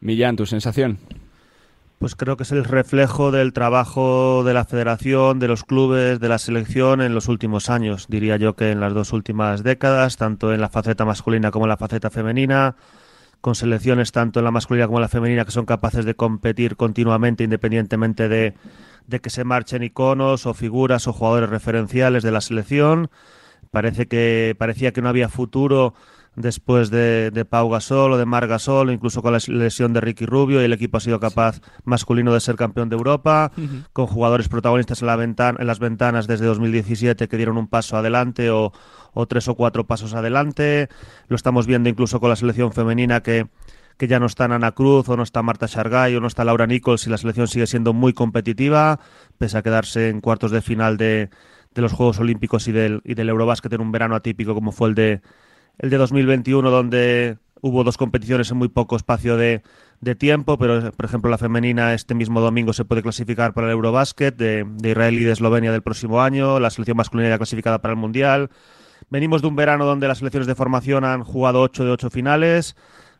Millán, tu sensación. Pues creo que es el reflejo del trabajo de la federación, de los clubes, de la selección en los últimos años. Diría yo que en las dos últimas décadas, tanto en la faceta masculina como en la faceta femenina, con selecciones tanto en la masculina como en la femenina que son capaces de competir continuamente independientemente de, de que se marchen iconos o figuras o jugadores referenciales de la selección. Parece que parecía que no había futuro después de, de, Pau Gasol o de Mar Gasol, incluso con la lesión de Ricky Rubio, y el equipo ha sido capaz masculino de ser campeón de Europa, con jugadores protagonistas en, la ventana, en las ventanas desde 2017 que dieron un paso adelante o, o, tres o cuatro pasos adelante. Lo estamos viendo incluso con la selección femenina que, que ya no está Ana Cruz o no está Marta Shargay o no está Laura Nichols y la selección sigue siendo muy competitiva, pese a quedarse en cuartos de final de, de los Juegos Olímpicos y del, y del Eurobásquet en un verano atípico como fue el de el de 2021 donde hubo dos competiciones en muy poco espacio de, tiempo, pero por ejemplo la femenina este mismo domingo se puede clasificar para el Eurobasket de, de, Israel y de Eslovenia del próximo año, la selección masculina ya clasificada para el Mundial. Venimos de un verano donde las selecciones de formación han jugado 8 de 8 finales,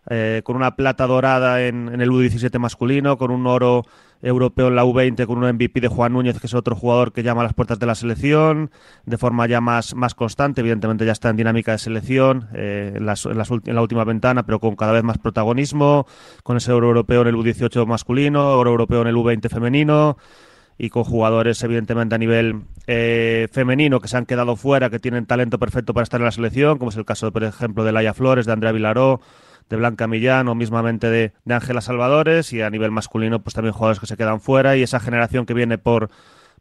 eh, con una plata dorada en, en el U17 masculino, con un oro europeo en la U20 con un MVP de Juan Núñez, que es otro jugador que llama a las puertas de la selección de forma ya más, más constante. Evidentemente ya está en dinámica de selección eh, en, en, la última ventana, pero con cada vez más protagonismo, con ese oro europeo en el U18 masculino, oro europeo en el U20 femenino y con jugadores evidentemente a nivel eh, femenino que se han quedado fuera, que tienen talento perfecto para estar en la selección, como es el caso, por ejemplo, de Laia Flores, de Andrea Vilaró, de Blanca Millán o mismamente de, de Ángela Salvadores y a nivel masculino pues también jugadores que se quedan fuera y esa generación que viene por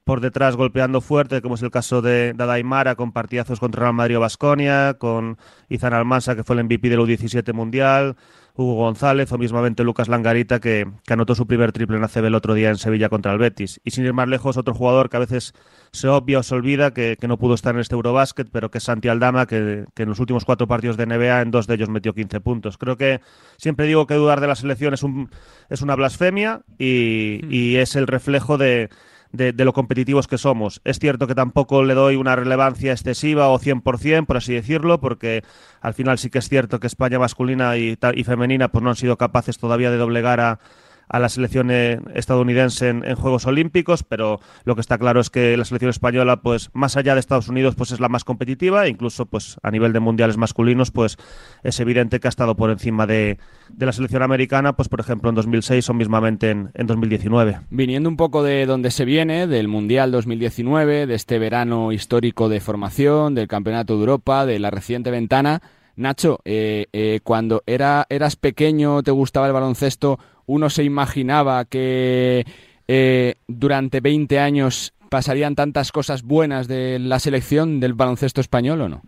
por detrás golpeando fuerte, como es el caso de Dadaimara, con partidazos contra Real Madrid o Basconia, con Izan Almansa, que fue el MVP del U17 Mundial, Hugo González o mismamente Lucas Langarita, que, anotó su primer triple en ACB el otro día en Sevilla contra el Betis. Y sin ir más lejos, otro jugador que a veces se obvia o se olvida, que, no pudo estar en este Eurobásquet, pero que es Santi Aldama, que, en los últimos cuatro partidos de NBA, en dos de ellos metió 15 puntos. Creo que siempre digo que dudar de la selección es, un, es una blasfemia y, y es el reflejo de de, lo competitivos que somos. Es cierto que tampoco le doy una relevancia excesiva o 100%, por así decirlo, porque al final sí que es cierto que España masculina y, y femenina pues no han sido capaces todavía de doblegar a, a la selección eh, estadounidense en, Juegos Olímpicos, pero lo que está claro es que la selección española, pues más allá de Estados Unidos, pues es la más competitiva, e incluso pues a nivel de mundiales masculinos, pues es evidente que ha estado por encima de, la selección americana, pues por ejemplo en 2006 o mismamente en, en 2019. Viniendo un poco de donde se viene, del Mundial 2019, de este verano histórico de formación, del Campeonato de Europa, de la reciente ventana, Nacho, eh, eh, cuando era, eras pequeño, te gustaba el baloncesto, uno se imaginaba que eh, durante 20 años pasarían tantas cosas buenas de la selección del baloncesto español o no?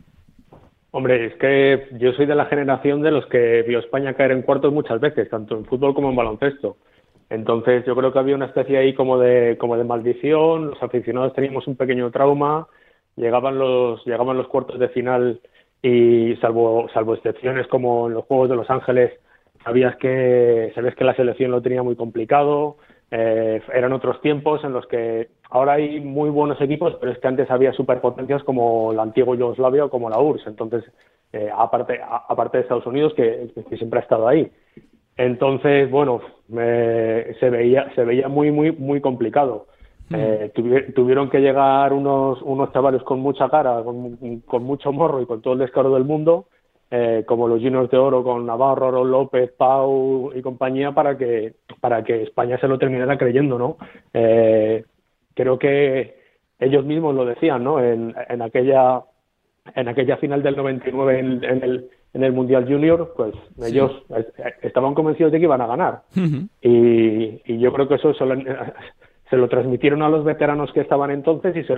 Hombre, es que yo soy de la generación de los que vio España caer en cuartos muchas veces, tanto en fútbol como en baloncesto. Entonces yo creo que había una especie ahí como de, como de maldición, los aficionados teníamos un pequeño trauma, llegaban los, llegaban los cuartos de final y salvo, salvo excepciones como en los Juegos de Los Ángeles, sabías que, sabías que la selección lo tenía muy complicado, eh, eran otros tiempos en los que ahora hay muy buenos equipos, pero es que antes había superpotencias como la antigua Yugoslavia o como la URSS, entonces, eh, aparte, aparte de Estados Unidos, que, siempre ha estado ahí. Entonces, bueno, se veía, se veía muy, muy, muy complicado. Mm. Eh, tuvieron que llegar unos, unos chavales con mucha cara, con, con mucho morro y con todo el descaro del mundo, eh, como los Juniors de Oro con Navarro, López, Pau y compañía para que, para que España se lo terminara creyendo, ¿no? Eh, creo que ellos mismos lo decían, ¿no? En, en aquella en aquella final del 99 en, en, el, en el Mundial Junior, pues ellos estaban convencidos de que iban a ganar. y, yo creo que eso se lo, transmitieron a los veteranos que estaban entonces y se,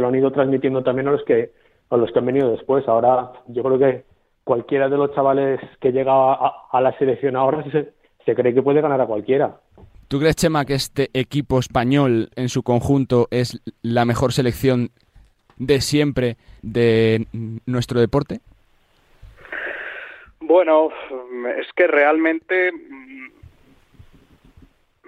lo, han ido transmitiendo también a los que a los que han venido después. Ahora yo creo que cualquiera de los chavales que llega a, la selección ahora se, se cree que puede ganar a cualquiera. ¿Tú crees, Chema, que este equipo español en su conjunto es la mejor selección de siempre de nuestro deporte? Bueno, es que realmente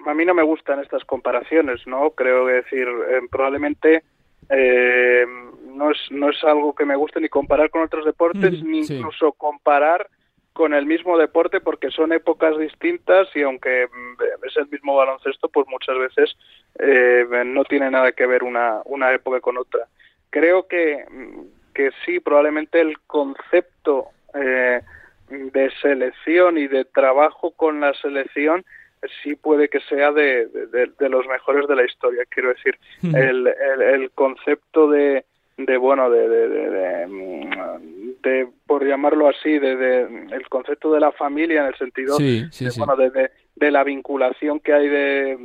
a mí no me gustan estas comparaciones, ¿no? Creo que decir, eh, probablemente eh, no, es, no es algo que me guste ni comparar con otros deportes, ni incluso comparar con el mismo deporte porque son épocas distintas y aunque mm, es el mismo baloncesto, pues muchas veces eh, no tiene nada que ver una, una época con otra. Creo que, mm, que sí, probablemente el concepto eh, de selección y de trabajo con la selección sí puede que sea de, de, los mejores de la historia. Quiero decir, el, el, concepto de, de bueno, de, de, de, por llamarlo así, de, el concepto de la familia en el sentido de, bueno, de, de, la vinculación que hay de,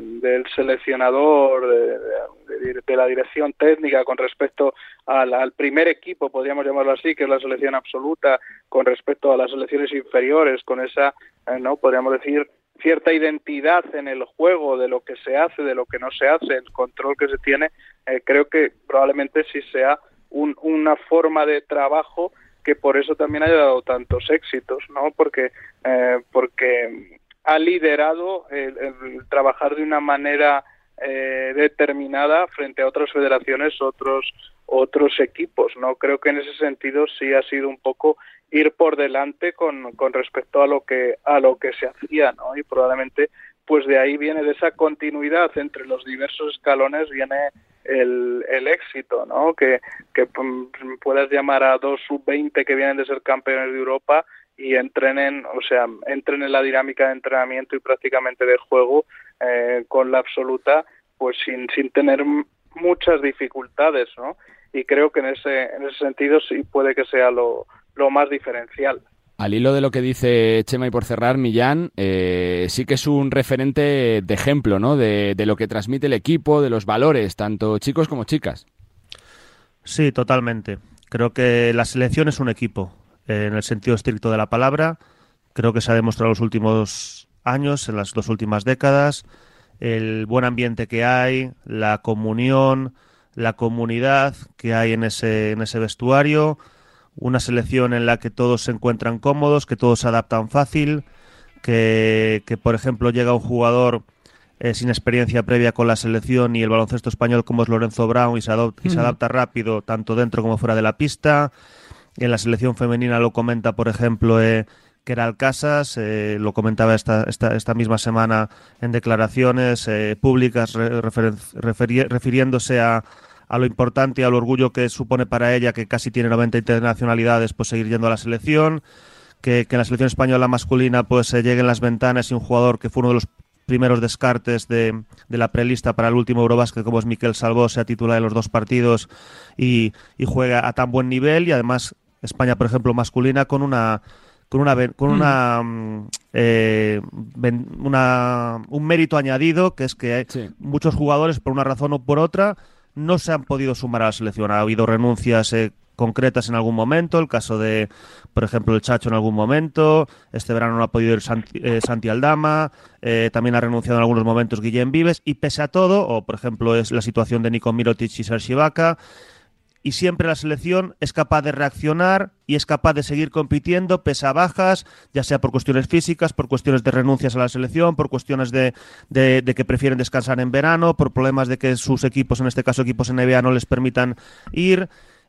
del seleccionador, de, la dirección técnica con respecto al, al, primer equipo, podríamos llamarlo así, que es la selección absoluta, con respecto a las selecciones inferiores, con esa, eh, no, podríamos decir cierta identidad en el juego de lo que se hace, de lo que no se hace, el control que se tiene, eh, creo que probablemente sí sea una forma de trabajo que por eso también haya dado tantos éxitos, ¿no? Porque, eh, porque ha liderado el, trabajar de una manera eh, determinada frente a otras federaciones, otros otros equipos, ¿no? Creo que en ese sentido sí ha sido un poco ir por delante con, con respecto a lo que a lo que se hacía, ¿no? Y probablemente pues de ahí viene de esa continuidad entre los diversos escalones viene el, el éxito, ¿no? Que, que puedas llamar a dos sub-20 que vienen de ser campeones de Europa y entrenen, o sea, entren en la dinámica de entrenamiento y prácticamente de juego eh, con la absoluta, pues sin, sin tener muchas dificultades, ¿no? Y creo que en ese, en ese sentido sí puede que sea lo, lo más diferencial. Al hilo de lo que dice Chema y por cerrar, Millán, eh, sí que es un referente de ejemplo, ¿no? De, lo que transmite el equipo, de los valores, tanto chicos como chicas. Sí, totalmente. Creo que la selección es un equipo, en el sentido estricto de la palabra. Creo que se ha demostrado en los últimos años, en las dos últimas décadas, el buen ambiente que hay, la comunión, la comunidad que hay en ese, en ese vestuario una selección en la que todos se encuentran cómodos, que todos se adaptan fácil, que, por ejemplo llega un jugador eh, sin experiencia previa con la selección y el baloncesto español como es Lorenzo Brown y se, y se adapta rápido tanto dentro como fuera de la pista. En la selección femenina lo comenta, por ejemplo, eh, Keral Casas, eh, lo comentaba esta, esta, misma semana en declaraciones eh, públicas refiriéndose a, a lo importante y al orgullo que supone para ella, que casi tiene 90 internacionalidades, pues seguir yendo a la selección, que, que en la selección española masculina pues se lleguen las ventanas y un jugador que fue uno de los primeros descartes de, de la prelista para el último Eurobásquet, como es Miquel Salvó, sea titular de los dos partidos y, y juega a tan buen nivel y además España, por ejemplo, masculina con una con una con una, mm, eh, una un mérito añadido que es que hay muchos jugadores por una razón o por otra no se han podido sumar a la selección. Ha habido renuncias eh, concretas en algún momento, el caso de, por ejemplo, el Chacho en algún momento, este verano no ha podido ir Santi, eh, Aldama, eh, también ha renunciado en algunos momentos Guillem Vives, y pese a todo, o por ejemplo es la situación de Nico Mirotic y Sergi Vaca, y siempre la selección es capaz de reaccionar y es capaz de seguir compitiendo pese a bajas, ya sea por cuestiones físicas, por cuestiones de renuncias a la selección, por cuestiones de, que prefieren descansar en verano, por problemas de que sus equipos, en este caso equipos en NBA, no les permitan ir.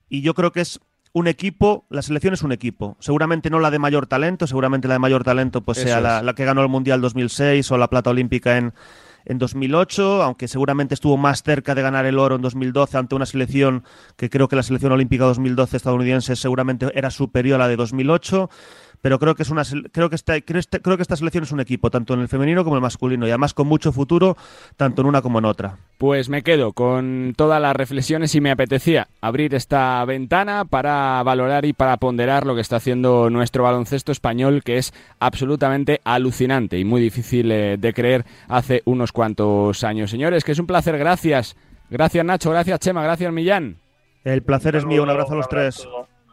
Y yo creo que es un equipo, la selección es un equipo. Seguramente no la de mayor talento, seguramente la de mayor talento pues sea la, la, que ganó el Mundial 2006 o la plata olímpica en, en 2008, aunque seguramente estuvo más cerca de ganar el oro en 2012 ante una selección que creo que la selección olímpica 2012 estadounidense seguramente era superior a la de 2008. Pero creo que es una creo que esta, creo, que esta selección es un equipo, tanto en el femenino como en el masculino, y además con mucho futuro, tanto en una como en otra. Pues me quedo con todas las reflexiones y me apetecía abrir esta ventana para valorar y para ponderar lo que está haciendo nuestro baloncesto español, que es absolutamente alucinante y muy difícil eh, de creer hace unos cuantos años. Señores, que es un placer, gracias. Gracias Nacho, gracias Chema, gracias Millán. El placer es mío, un abrazo a los tres.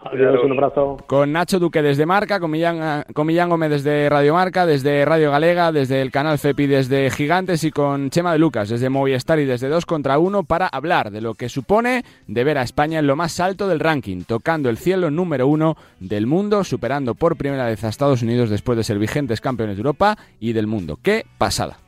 Adiós, un abrazo. Con Nacho Duque desde Marca, con Millán, con Millán Gómez desde Radio Marca, desde Radio Galega, desde el canal FEPI desde Gigantes y con Chema de Lucas desde Movistar y desde 2 contra 1 para hablar de lo que supone de ver a España en lo más alto del ranking, tocando el cielo número uno del mundo, superando por primera vez a Estados Unidos después de ser vigentes campeones de Europa y del mundo. ¡Qué pasada!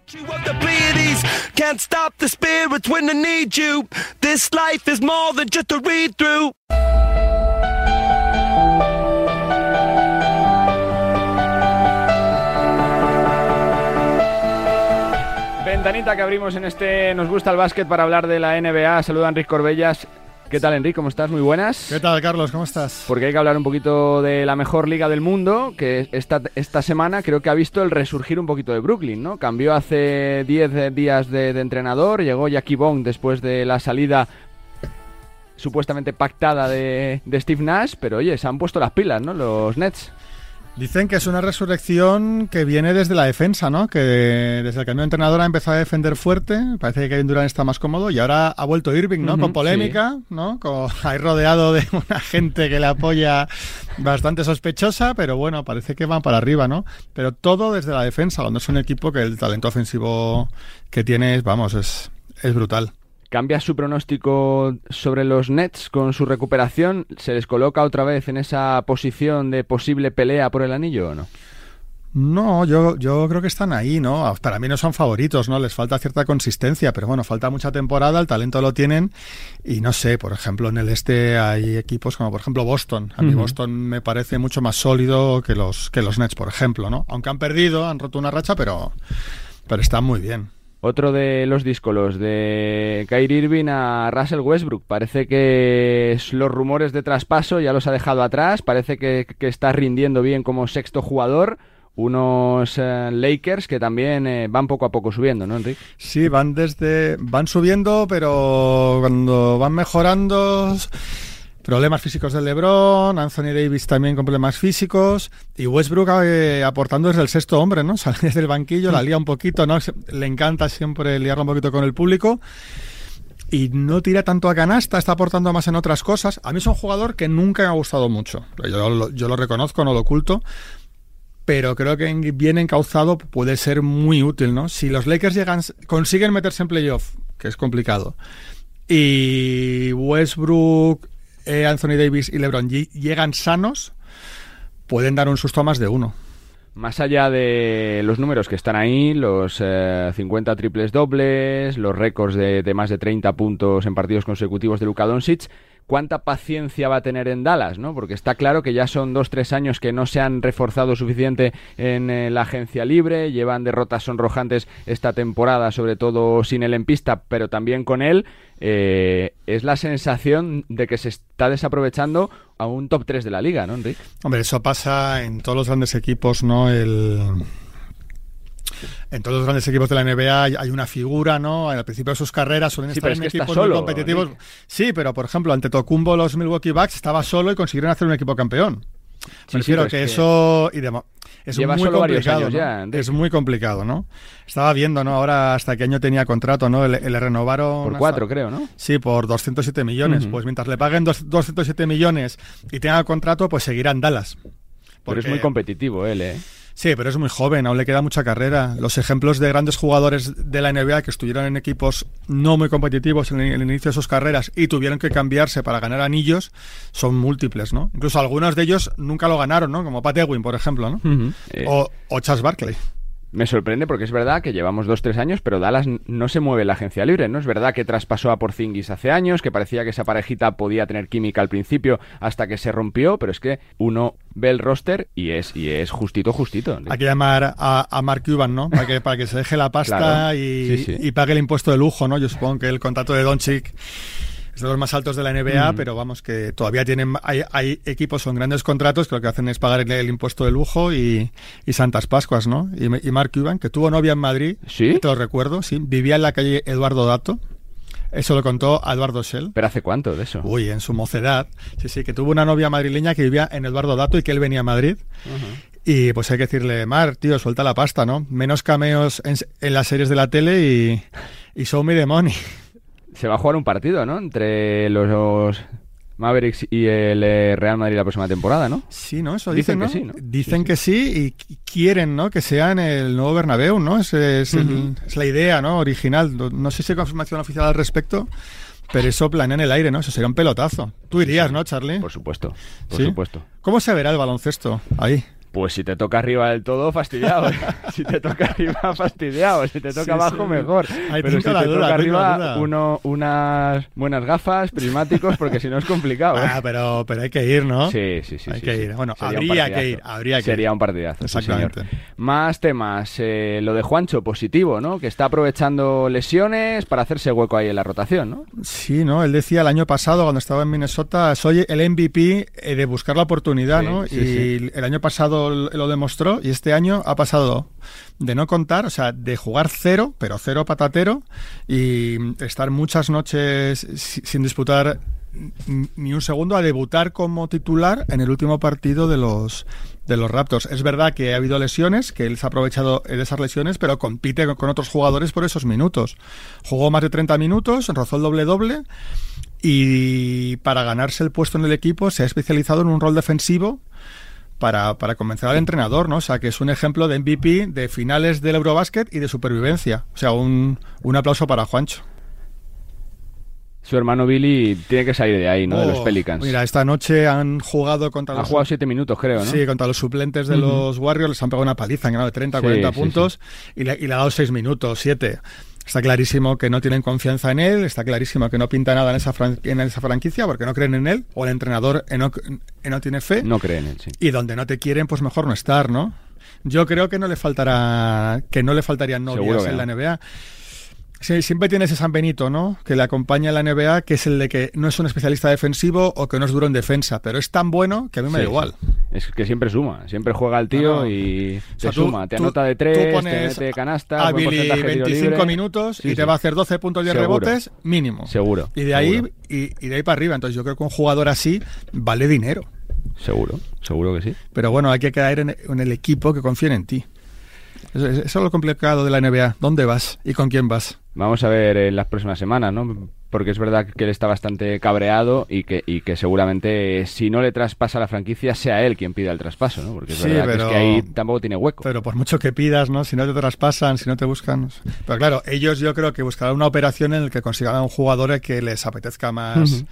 Ventanita que abrimos en este Nos gusta el básquet para hablar de la NBA. Saluda a Enrique Corbellas. ¿Qué tal, Enrique? ¿Cómo estás? Muy buenas. ¿Qué tal, Carlos? ¿Cómo estás? Porque hay que hablar un poquito de la mejor liga del mundo, que esta, esta semana creo que ha visto el resurgir un poquito de Brooklyn, ¿no? Cambió hace 10 días de, entrenador, llegó Jackie Bong después de la salida supuestamente pactada de, de Steve Nash, pero oye, se han puesto las pilas, ¿no? Los Nets. Dicen que es una resurrección que viene desde la defensa, ¿no? Que desde el cambio de entrenador ha empezado a defender fuerte. Parece que Kevin Durant está más cómodo y ahora ha vuelto Irving, ¿no? Con polémica, ¿no? Con, ahí rodeado de una gente que le apoya bastante sospechosa, pero bueno, parece que van para arriba, ¿no? Pero todo desde la defensa, cuando es un equipo que el talento ofensivo que tiene, vamos, es, es brutal cambia su pronóstico sobre los Nets con su recuperación, ¿se les coloca otra vez en esa posición de posible pelea por el anillo o no? No, yo, yo creo que están ahí, ¿no? Para mí no son favoritos, ¿no? Les falta cierta consistencia, pero bueno, falta mucha temporada, el talento lo tienen y no sé, por ejemplo, en el este hay equipos como por ejemplo Boston. A mí Boston me parece mucho más sólido que los, que los Nets, por ejemplo, ¿no? Aunque han perdido, han roto una racha, pero, pero están muy bien. Otro de los díscolos de Kyrie Irving a Russell Westbrook. Parece que los rumores de traspaso ya los ha dejado atrás. Parece que, está rindiendo bien como sexto jugador unos eh, Lakers que también eh, van poco a poco subiendo, ¿no, Enrique? Sí, van desde van subiendo, pero cuando van mejorando problemas físicos de LeBron, Anthony Davis también con problemas físicos y Westbrook eh, aportando desde el sexto hombre, ¿no? Sale desde el banquillo, la lía un poquito, ¿no? Le encanta siempre liarlo un poquito con el público y no tira tanto a canasta, está aportando más en otras cosas. A mí es un jugador que nunca me ha gustado mucho. Yo, lo reconozco, no lo oculto. Pero creo que bien encauzado puede ser muy útil, ¿no? Si los Lakers llegan, consiguen meterse en playoff, que es complicado, y Westbrook Anthony Davis y LeBron llegan sanos, pueden dar un susto a más de uno. Más allá de los números que están ahí, los 50 eh, triples dobles, los récords de, más de 30 puntos en partidos consecutivos de Luka Doncic, cuánta paciencia va a tener en Dallas, ¿no? Porque está claro que ya son dos, tres años que no se han reforzado suficiente en eh, la agencia libre, llevan derrotas sonrojantes esta temporada, sobre todo sin él en pista, pero también con él. Eh, es la sensación de que se está desaprovechando a un top 3 de la liga, ¿no, Enrique? Hombre, eso pasa en todos los grandes equipos, ¿no? El en todos los grandes equipos de la NBA hay una figura, ¿no? Al principio de sus carreras suelen estar en equipos muy competitivos. Sí, pero por ejemplo, ante Tocumbo los Milwaukee Bucks estaba solo y consiguieron hacer un equipo campeón. Me refiero que, eso y es muy complicado, ¿no? es muy complicado, ¿no? Estaba viendo, ¿no? Ahora hasta qué año tenía contrato, ¿no? Le, renovaron por cuatro, creo, ¿no? Sí, por 207 millones. Pues mientras le paguen 207 millones y tenga contrato, pues seguirá en Dallas. Pero es muy competitivo él, ¿eh? Sí, pero es muy joven, aún le queda mucha carrera. Los ejemplos de grandes jugadores de la NBA que estuvieron en equipos no muy competitivos en el, inicio de sus carreras y tuvieron que cambiarse para ganar anillos son múltiples, ¿no? Incluso algunos de ellos nunca lo ganaron, ¿no? Como Pat Ewing, por ejemplo, ¿no? o, o Charles Barkley. Me sorprende porque es verdad que llevamos dos, tres años, pero Dallas no se mueve en la agencia libre, ¿no? Es verdad que traspasó a Porzingis hace años, que parecía que esa parejita podía tener química al principio hasta que se rompió, pero es que uno ve el roster y es, y es justito, justito. Hay que llamar a, Mark Cuban, ¿no? Para que, para que se deje la pasta y, y, pague el impuesto de lujo, ¿no? Yo supongo que el contrato de Doncic es de los más altos de la NBA, Mm. pero vamos, que todavía tienen, hay, hay equipos con grandes contratos que lo que hacen es pagar el, el impuesto de lujo y, y Santas Pascuas, ¿no? Y, y Mark Cuban, que tuvo novia en Madrid, ¿Sí? te lo recuerdo, sí, vivía en la calle Eduardo Dato. Eso lo contó Eduardo Shell. ¿Pero hace cuánto de eso? Uy, en su mocedad. Sí, sí, que tuvo una novia madrileña que vivía en Eduardo Dato y que él venía a Madrid. Y pues hay que decirle, Mar, tío, suelta la pasta, ¿no? Menos cameos en, en las series de la tele y, y show me the money. Se va a jugar un partido, ¿no? Entre los Mavericks y el eh, Real Madrid la próxima temporada, ¿no? Sí, ¿no? Eso Dicen dicen, que ¿no? sí, ¿no? Dicen que sí y qu- quieren, ¿no? Que sea en el nuevo Bernabéu, ¿no? Es, es, el- es la idea, ¿no? Original. No, sé si hay confirmación oficial al respecto, pero eso planea en el aire, ¿no? Eso sería un pelotazo. Tú irías, ¿no, Charlie? Por supuesto, por supuesto. ¿Cómo se verá el baloncesto ahí? Pues si te toca arriba del todo, fastidiado. si te toca arriba, fastidiado. Si te toca Sí, abajo, sí. mejor. Ahí Pero si te toca arriba, uno, unas buenas gafas, prismáticos, porque si no es complicado. ¿eh? Ah, pero, pero hay que ir, ¿no? Sí, sí, sí. Hay sí, que ir. Bueno, Sería habría que ir, habría que Sería ir. un partidazo, señor. Exactamente. Más temas. eh, lo de Juancho, positivo, ¿no? Que está aprovechando lesiones para hacerse hueco ahí en la rotación, ¿no? Sí, ¿no? Él decía el año pasado, cuando estaba en Minnesota, soy el MVP eh, de buscar la oportunidad, ¿no? y el año pasado lo demostró y este año ha pasado de no contar, o sea, de jugar cero, pero cero patatero, y estar muchas noches si- sin disputar ni un segundo a debutar como titular en el último partido de los de los Raptors. Es verdad que ha habido lesiones, que él se ha aprovechado de esas lesiones, pero compite con, con otros jugadores por esos minutos. Jugó más de 30 minutos, rozó el doble-doble y para ganarse el puesto en el equipo se ha especializado en un rol defensivo para, para convencer al entrenador, ¿no? O sea, que es un ejemplo de MVP de finales del Eurobásquet y de supervivencia. O sea, un, un aplauso para Juancho. Su hermano Billy tiene que salir de ahí, ¿no? de los Oh, Pelicans. Mira, esta noche han jugado contra ha los jugado siete minutos, creo, ¿no? Sí, contra los suplentes de los Warriors les han pegado una paliza, han ganado de 30 a Sí, 40 sí, puntos Y, le, y le ha dado 6 minutos, 7. Está clarísimo que no tienen confianza en él, está clarísimo que no pinta nada en esa, fran- en esa franquicia porque no creen en él, o el entrenador en no, en no tiene fe. No creen en él, sí. Y donde no te quieren, pues mejor no estar, ¿no? Yo creo que no le faltará, que no le faltarían novias en la NBA. Sí, siempre tienes ese San Benito, ¿no? Que le acompaña en la NBA, que es el de que no es un especialista defensivo o que no es duro en defensa, pero es tan bueno que a mí me Sí, da igual. Es que siempre suma, siempre juega el tío No, y O sea, te tú- suma, te tú- anota de tres, te mete canasta, a Billy porcentaje de tiro 25 libre. minutos Sí, y te va a hacer 12 puntos y 10 Seguro. rebotes mínimo. Seguro. Y de ahí y, y de ahí para arriba. Entonces yo creo que un jugador así vale dinero. Seguro, seguro que sí. Pero bueno, hay que caer en, en el equipo que confíe en ti. Eso, eso es lo complicado de la NBA. ¿Dónde vas y con quién vas? Vamos a ver en las próximas semanas, ¿no? Porque es verdad que él está bastante cabreado y que, y que seguramente eh, si no le traspasa la franquicia sea él quien pida el traspaso, ¿no? Porque es Sí, verdad que, es pero- que ahí tampoco tiene hueco. Pero por mucho que pidas, ¿no? Si no te traspasan, si no te buscan. Pero claro, ellos yo creo que buscarán una operación en la que consigan a un jugador que les apetezca más.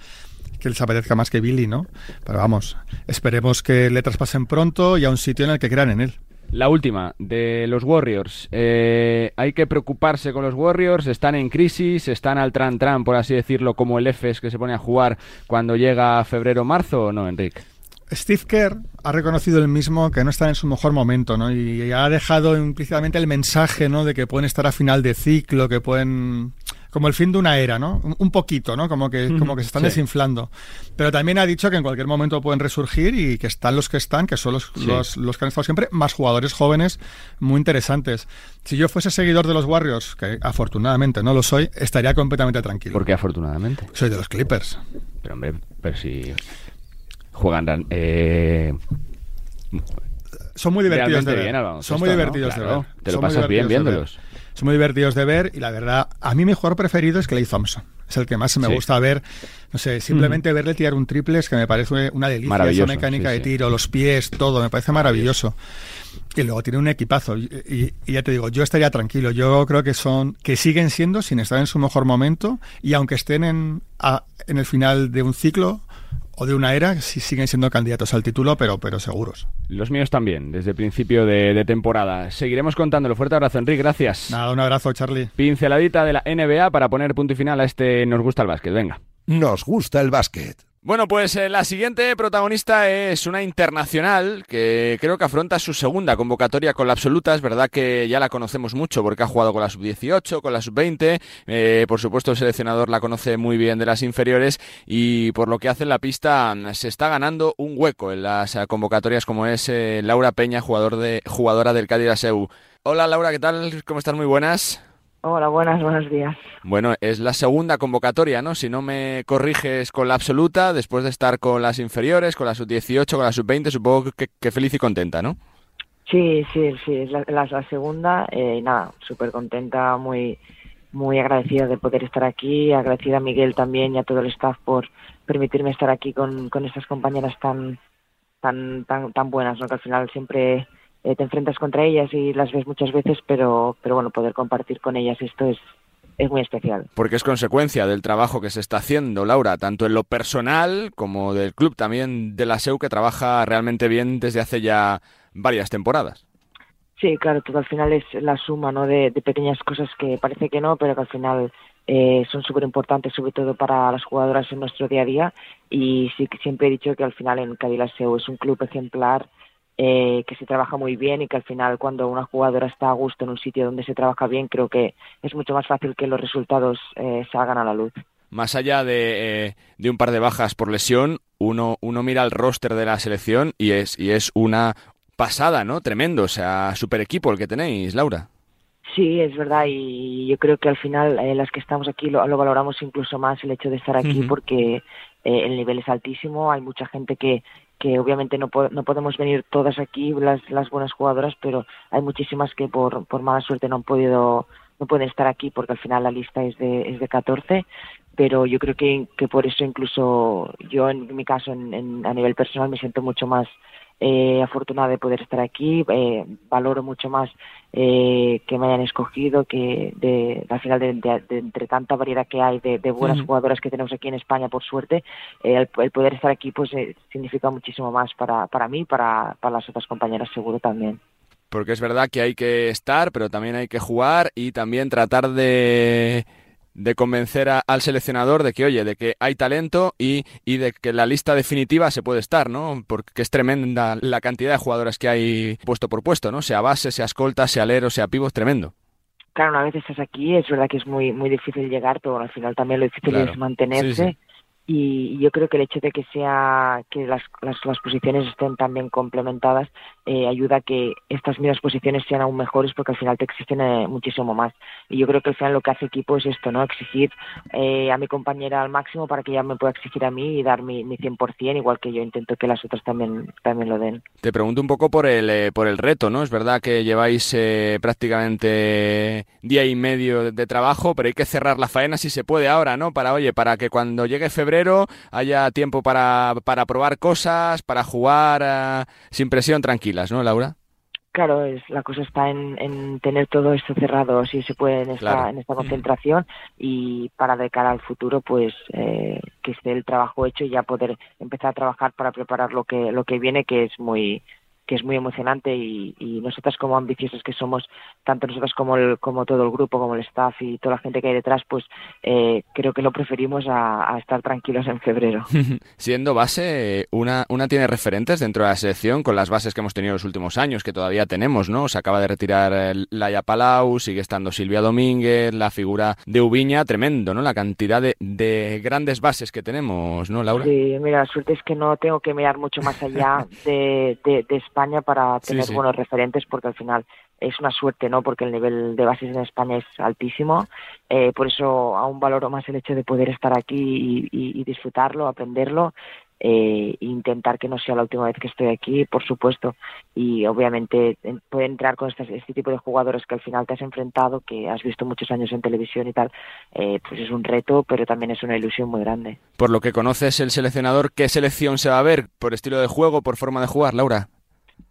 Que les apetezca más que Billy, ¿no? Pero vamos, esperemos que le traspasen pronto y a un sitio en el que crean en él. La última, de los Warriors. Eh, hay que preocuparse con los Warriors, están en crisis, están al tran-tran, por así decirlo, como el EFES que se pone a jugar cuando llega febrero-marzo, ¿o no, Enrique? Steve Kerr ha reconocido él mismo que no está en su mejor momento, ¿no? Y ha dejado implícitamente el mensaje, ¿no? De que pueden estar a final de ciclo, que pueden como el fin de una era, ¿no? Un, un poquito, ¿no? Como que, como que se están sí. desinflando. Pero también ha dicho que en cualquier momento pueden resurgir y que están los que están, que son los, Sí. los, los que han estado siempre, más jugadores jóvenes muy interesantes. Si yo fuese seguidor de los Warriors, que afortunadamente no lo soy, estaría completamente tranquilo. Porque afortunadamente. Soy de los Clippers. Pero hombre, pero si juegan... Eh, Son muy divertidos realmente de ver. bien Son muy divertidos de Claro, ver. Te lo Son pasas bien ver. Son muy divertidos de ver y la verdad, a mí mi jugador preferido es Clay Thompson. Es el que más me Sí. gusta ver. No sé, simplemente verle tirar un triple es que me parece una delicia. Esa mecánica sí, de sí. tiro, los pies, todo, me parece maravilloso. Y luego tiene un equipazo. Y, y- y ya te digo, yo estaría tranquilo. Yo creo que son, que siguen siendo, sin estar en su mejor momento, y aunque estén en, a- en el final de un ciclo o de una era, sí siguen siendo candidatos al título, pero, pero seguros. Los míos también, desde el principio de, de temporada. Seguiremos contándolo. Fuerte abrazo, Enrique, gracias. Nada, un abrazo, Charlie. Pinceladita de la NBA para poner punto y final a este Nos gusta el básquet. Venga. Nos gusta el básquet. Bueno, pues eh, la siguiente protagonista es una internacional que creo que afronta su segunda convocatoria con la absoluta. Es verdad que ya la conocemos mucho porque ha jugado con la sub-18, con la sub-20. Eh, por supuesto, el seleccionador la conoce muy bien de las inferiores y por lo que hace en la pista se está ganando un hueco en las convocatorias como es eh, Laura Peña, jugador de, jugadora del Cádiz ASEU. Hola Laura, ¿qué tal? ¿Cómo estás? Muy buenas. Hola, buenas, buenos días. Bueno, es la segunda convocatoria, ¿no? Si no me corriges con la absoluta, después de estar con las inferiores, con la sub-18, con la sub-20, supongo que, feliz y contenta, ¿no? Sí, sí, sí, es la, la, segunda. Eh, nada, súper contenta, muy, muy agradecida de poder estar aquí, agradecida a Miguel también y a todo el staff por permitirme estar aquí con, con estas compañeras tan, tan, tan, tan buenas, ¿no? Que al final siempre eh, te enfrentas contra ellas y las ves muchas veces, pero, pero bueno, poder compartir con ellas esto es, es muy especial. Porque es consecuencia del trabajo que se está haciendo, Laura, tanto en lo personal como del club también de la SEU, que trabaja realmente bien desde hace ya varias temporadas. Sí, claro, todo al final es la suma ¿no? de, pequeñas cosas que parece que no, pero que al final eh, son súper importantes, sobre todo para las jugadoras en nuestro día a día. Y sí que siempre he dicho que al final en Cádiz SEU es un club ejemplar eh, que se trabaja muy bien y que al final cuando una jugadora está a gusto en un sitio donde se trabaja bien, creo que es mucho más fácil que los resultados eh, salgan a la luz. Más allá de, eh, de, un par de bajas por lesión, uno, uno mira el roster de la selección y es, y es una pasada, ¿no? Tremendo, o sea, super equipo el que tenéis, Laura. Sí, es verdad, y yo creo que al final las que estamos aquí lo, lo, valoramos incluso más el hecho de estar aquí porque el nivel es altísimo, hay mucha gente que, que obviamente no, no podemos venir todas aquí, las, las buenas jugadoras, pero hay muchísimas que por, por mala suerte no han podido no pueden estar aquí porque al final la lista es de, es de 14, pero yo creo que, que por eso incluso yo en mi caso en, a nivel personal me siento mucho más eh, afortunada de poder estar aquí, eh, valoro mucho más eh, que me hayan escogido, que de, al final de, entre tanta variedad que hay de, buenas jugadoras que tenemos aquí en España, por suerte, el, poder estar aquí pues significa muchísimo más para, para mí y para, para las otras compañeras seguro también. Porque es verdad que hay que estar, pero también hay que jugar y también tratar de de convencer al seleccionador de que, oye, de que hay talento y, y de que la lista definitiva se puede estar, ¿no? Porque es tremenda la cantidad de jugadoras que hay puesto por puesto, ¿no? Sea base, sea escolta, sea alero, sea pivo, es tremendo. Claro, una vez estás aquí, es verdad que es muy muy difícil llegar, pero al final también lo difícil es mantenerse y yo creo que el hecho de que sea que las, las, posiciones estén también complementadas eh, ayuda a que estas mismas posiciones sean aún mejores porque al final te exigen eh, muchísimo más. Y yo creo que al final lo que hace equipo es esto no exigir eh, a mi compañera al máximo para que ella me pueda exigir a mí y dar mi, mi 100% igual que yo intento que las otras también también lo den. Te pregunto un poco por el por el reto no es verdad que lleváis prácticamente día y medio de trabajo pero hay que cerrar la faena si se puede ahora no para oye para que cuando llegue febrero haya tiempo para, para probar cosas, para jugar eh, sin presión tranquilas, ¿no, Laura? Claro, es, la cosa está en, tener todo esto cerrado, si se puede, en esta, en esta concentración y para de cara al futuro, pues eh, que esté el trabajo hecho y ya poder empezar a trabajar para preparar lo que lo que viene, que es muy que es muy emocionante y, y nosotras como ambiciosas que somos, tanto nosotras como, el, como todo el grupo, como el staff y toda la gente que hay detrás, pues eh, creo que lo preferimos a, estar tranquilos en febrero. Siendo base, una, una tiene referentes dentro de la selección con las bases que hemos tenido los últimos años, que todavía tenemos, ¿no? Se acaba de retirar Laia Palau, sigue estando Silvia Domínguez, la figura de Ubiña, tremendo, ¿no? La cantidad de, de grandes bases que tenemos, ¿no, Laura? Sí, mira, la suerte es que no tengo que mirar mucho más allá de, de, de España para tener buenos referentes porque al final es una suerte, ¿no? Porque el nivel de bases en España es altísimo. Eh, por eso aún valoro más el hecho de poder estar aquí y disfrutarlo, aprenderlo eh, intentar que no sea la última vez que estoy aquí, por supuesto, y obviamente puede entrar con este, este, tipo de jugadores que al final te has enfrentado, que has visto muchos años en televisión y tal, eh, pues es un reto, pero también es una ilusión muy grande. Por lo que conoces el seleccionador, ¿qué selección se va a ver? ¿Por estilo de juego, por forma de jugar, Laura?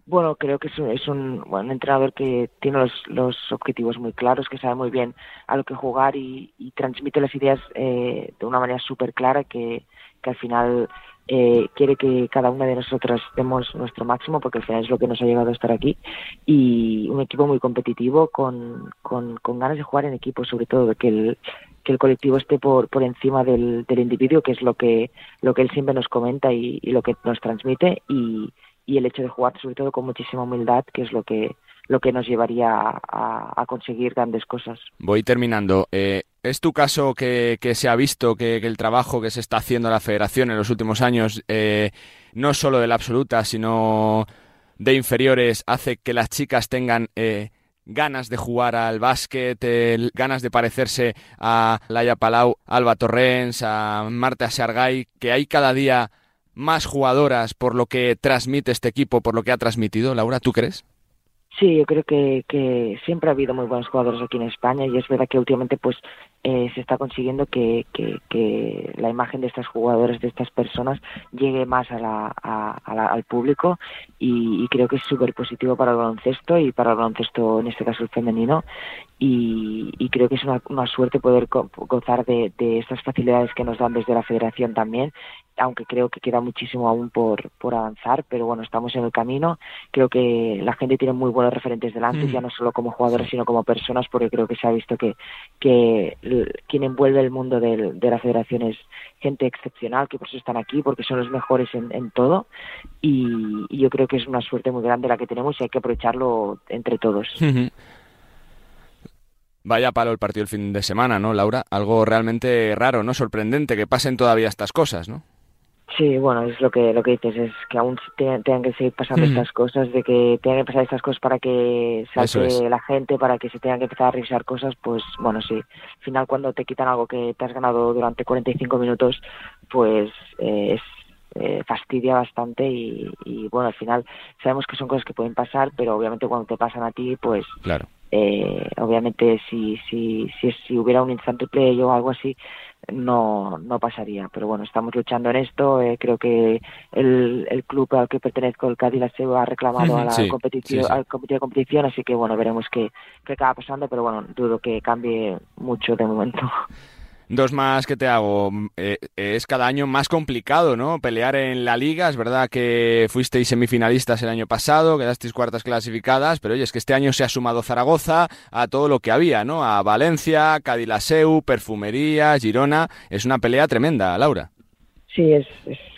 Bueno, creo que es un, buen entrenador que tiene los, los, objetivos muy claros, que sabe muy bien a lo que jugar y, transmite las ideas eh, de una manera súper clara que, al final eh, quiere que cada una de nosotras demos nuestro máximo porque al final es lo que nos ha llegado a estar aquí. Y un equipo muy competitivo con, con, ganas de jugar en equipo sobre todo que el, que el colectivo esté por, por encima del, del individuo, que es lo que, lo que él siempre nos comenta y, lo que nos transmite, y, y el hecho de jugar sobre todo con muchísima humildad, que es lo que, lo que nos llevaría a, conseguir grandes cosas. Voy terminando. Eh, ¿Es tu caso que, que se ha visto que, el trabajo que se está haciendo la federación en los últimos años, eh, no solo de la absoluta, sino de inferiores, hace que las chicas tengan eh, ganas de jugar al básquet, ganas de parecerse a Laia Palau, Alba Torrens, a Marta Sargay, que hay cada día más jugadoras por lo que transmite este equipo, por lo que ha transmitido? Laura, ¿tú crees? Sí, yo creo que, que siempre ha habido muy buenos jugadores aquí en España y es verdad que últimamente pues eh, se está consiguiendo que, que, la imagen de estas jugadoras, de estas personas, llegue más a la, al público y, creo que es súper positivo para el baloncesto y para el baloncesto, en este caso el femenino, y, creo que es una, una suerte poder gozar de, de, estas facilidades que nos dan desde la federación también aunque creo que queda muchísimo aún por, por avanzar, pero bueno, estamos en el camino. Creo que la gente tiene muy buenos referentes delante, mm. ya no solo como jugadores, sino como personas, porque creo que se ha visto que, que quien envuelve el mundo de, la federación es gente excepcional, que por eso están aquí, porque son los mejores en, en todo. Y, yo creo que es una suerte muy grande la que tenemos y hay que aprovecharlo entre todos. Vaya palo el partido el fin de semana, ¿no, Laura? Algo realmente raro, ¿no? Sorprendente que pasen todavía estas cosas, ¿no? Sí, bueno, es lo que lo que dices, es que aún tengan, que seguir pasando estas cosas, de que tengan que pasar estas cosas para que salte la gente, para que se tengan que empezar a revisar cosas, pues bueno, sí. Al final, cuando te quitan algo que te has ganado durante 45 minutos, pues eh, es eh, fastidia bastante y, y, bueno, al final sabemos que son cosas que pueden pasar, pero obviamente cuando te pasan a ti, pues claro. Eh, obviamente si, si, si, si hubiera un instante play o algo así, no, no pasaría. Pero bueno, estamos luchando en esto. Eh, creo que el, el club al que pertenezco, el Cádiz se ha reclamado a la competición, al comité de competición, así que bueno, veremos qué, qué acaba pasando, pero bueno, dudo que cambie mucho de momento. Dos más que te hago. Eh, es cada año más complicado, ¿no? Pelear en la liga. Es verdad que fuisteis semifinalistas el año pasado, quedasteis cuartas clasificadas, pero oye, es que este año se ha sumado Zaragoza a todo lo que había, ¿no? A Valencia, Cadilaseu, Perfumería, Girona. Es una pelea tremenda, Laura. Sí, es,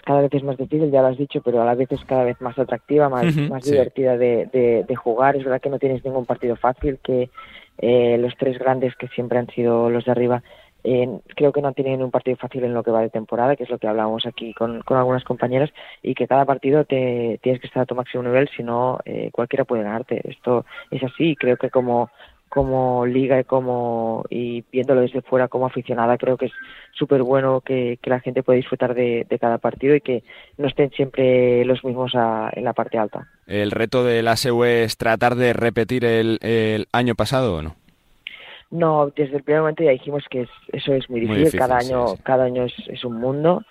cada vez es más difícil, ya lo has dicho, pero a la vez es cada vez más atractiva, más, más divertida de, de, jugar. Es verdad que no tienes ningún partido fácil, que eh, los tres grandes que siempre han sido los de arriba eh, creo que no tienen un partido fácil en lo que va de temporada, que es lo que hablábamos aquí con, con algunas compañeras, y que cada partido te tienes que estar a tu máximo nivel, si no, eh, cualquiera puede ganarte. Esto es así, y creo que como como liga y como y viéndolo desde fuera como aficionada creo que es súper bueno que, la gente pueda disfrutar de, cada partido y que no estén siempre los mismos en la parte alta. ¿El reto de la SEU es tratar de repetir el, el año pasado o no? No, desde el primer momento ya dijimos que eso es muy difícil. cada año, cada año es, un mundo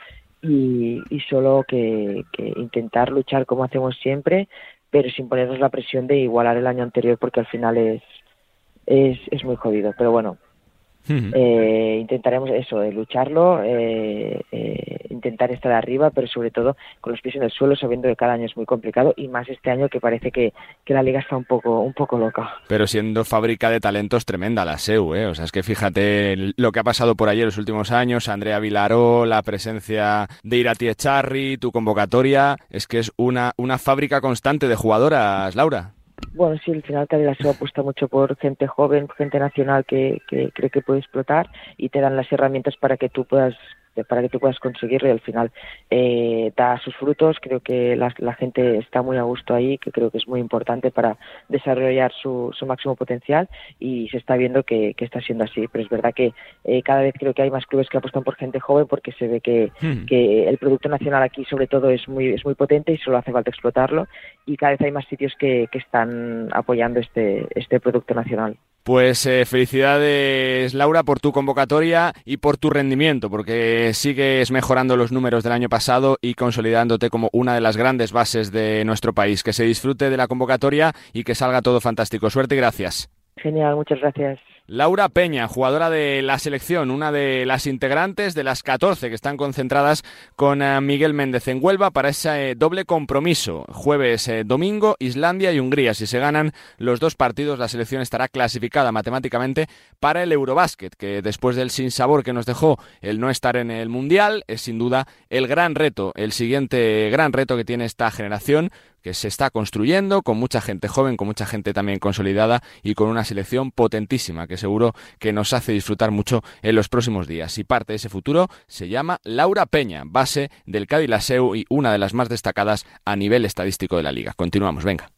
y, y solo que, que, intentar luchar como hacemos siempre, pero sin ponernos la presión de igualar el año anterior porque al final es, es, es muy jodido. Pero bueno, eh, intentaremos eso, de lucharlo, eh, eh, intentar estar arriba, pero sobre todo con los pies en el suelo, sabiendo que cada año es muy complicado y más este año que parece que, que la liga está un poco, un poco loca. Pero siendo fábrica de talentos tremenda la SEU, ¿eh? o sea, es que fíjate lo que ha pasado por allí en los últimos años, Andrea Vilaró, la presencia de Irati Echarri, tu convocatoria, es que es una, una fábrica constante de jugadoras, Laura. Bueno, sí, al final se apuesta mucho por gente joven, gente nacional que, que cree que puede explotar y te dan las herramientas para que tú puedas para que tú puedas conseguirlo y al final eh, da sus frutos. Creo que la, gente está muy a gusto ahí, que creo que es muy importante para desarrollar su, su máximo potencial y se está viendo que, que, está siendo así. Pero es verdad que eh, cada vez creo que hay más clubes que apuestan por gente joven porque se ve que, hmm. que el producto nacional aquí sobre todo es muy, es muy potente y solo hace falta explotarlo y cada vez hay más sitios que, que están apoyando este, este producto nacional. Pues eh, felicidades Laura por tu convocatoria y por tu rendimiento, porque sigues mejorando los números del año pasado y consolidándote como una de las grandes bases de nuestro país. Que se disfrute de la convocatoria y que salga todo fantástico. Suerte y gracias. Genial, muchas gracias. Laura Peña, jugadora de la selección, una de las integrantes de las 14 que están concentradas con eh, Miguel Méndez en Huelva para ese eh, doble compromiso. Jueves, eh, domingo, Islandia y Hungría. Si se ganan los dos partidos, la selección estará clasificada matemáticamente para el Eurobásquet, que después del sinsabor que nos dejó el no estar en el Mundial, es sin duda el gran reto, el siguiente gran reto que tiene esta generación que se está construyendo con mucha gente joven, con mucha gente también consolidada y con una selección potentísima que seguro que nos hace disfrutar mucho en los próximos días. Y parte de ese futuro se llama Laura Peña, base del Cádiz y una de las más destacadas a nivel estadístico de la liga. Continuamos, venga.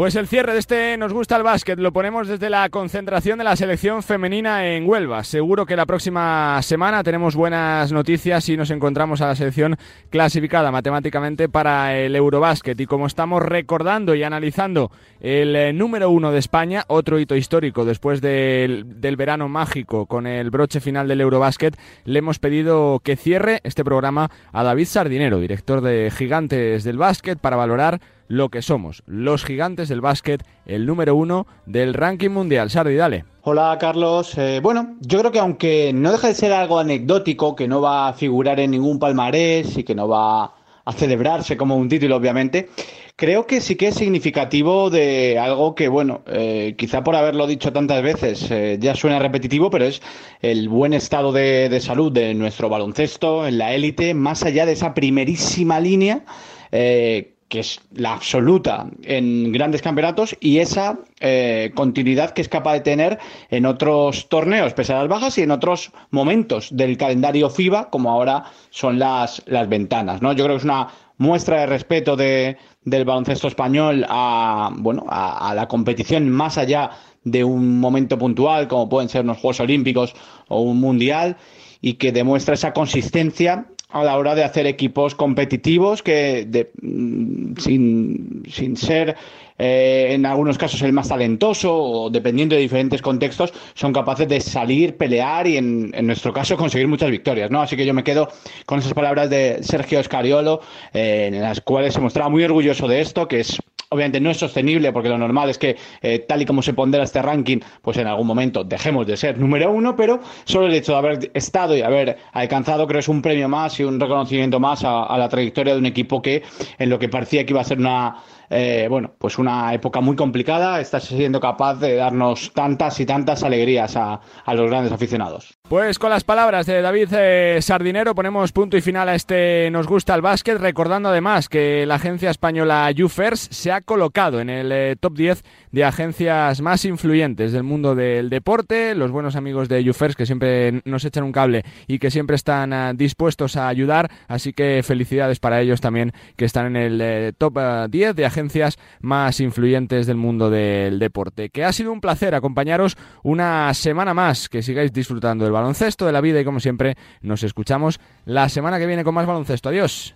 Pues el cierre de este Nos gusta el básquet lo ponemos desde la concentración de la selección femenina en Huelva. Seguro que la próxima semana tenemos buenas noticias y nos encontramos a la selección clasificada matemáticamente para el Eurobásquet. Y como estamos recordando y analizando el eh, número uno de España, otro hito histórico después del, del verano mágico con el broche final del Eurobásquet, le hemos pedido que cierre este programa a David Sardinero, director de Gigantes del Básquet, para valorar lo que somos, los gigantes del básquet, el número uno del ranking mundial. Sardi, dale. Hola Carlos. Eh, bueno, yo creo que aunque no deja de ser algo anecdótico, que no va a figurar en ningún palmarés y que no va a celebrarse como un título, obviamente, creo que sí que es significativo de algo que, bueno, eh, quizá por haberlo dicho tantas veces eh, ya suena repetitivo, pero es el buen estado de, de salud de nuestro baloncesto en la élite, más allá de esa primerísima línea. Eh, que es la absoluta en grandes campeonatos y esa eh, continuidad que es capaz de tener en otros torneos, pese a las bajas, y en otros momentos del calendario FIBA, como ahora son las, las ventanas. ¿no? Yo creo que es una muestra de respeto de, del baloncesto español a, bueno, a, a la competición más allá de un momento puntual, como pueden ser unos Juegos Olímpicos o un Mundial, y que demuestra esa consistencia a la hora de hacer equipos competitivos que de, mm, sin, sin ser eh, en algunos casos el más talentoso o dependiendo de diferentes contextos son capaces de salir, pelear y en, en nuestro caso conseguir muchas victorias, ¿no? Así que yo me quedo con esas palabras de Sergio Escariolo eh, en las cuales se mostraba muy orgulloso de esto, que es obviamente no es sostenible porque lo normal es que eh, tal y como se pondera este ranking, pues en algún momento dejemos de ser número uno, pero solo el hecho de haber estado y haber alcanzado creo es un premio más y un reconocimiento más a, la trayectoria de un equipo que en lo que parecía que iba a ser una eh, bueno, pues una época muy complicada, está siendo capaz de darnos tantas y tantas alegrías a los grandes aficionados. Pues con las palabras de David eh, Sardinero ponemos punto y final a este Nos gusta el básquet, recordando además que la agencia española YouFirst se ha colocado en el eh, top 10 de agencias más influyentes del mundo del deporte, los buenos amigos de YouFirst que siempre nos echan un cable y que siempre están uh, dispuestos a ayudar, así que felicidades para ellos también que están en el eh, top uh, 10 de agencias más influyentes del mundo del deporte. Que ha sido un placer acompañaros una semana más, que sigáis disfrutando del baloncesto, de la vida y como siempre nos escuchamos la semana que viene con más baloncesto. Adiós.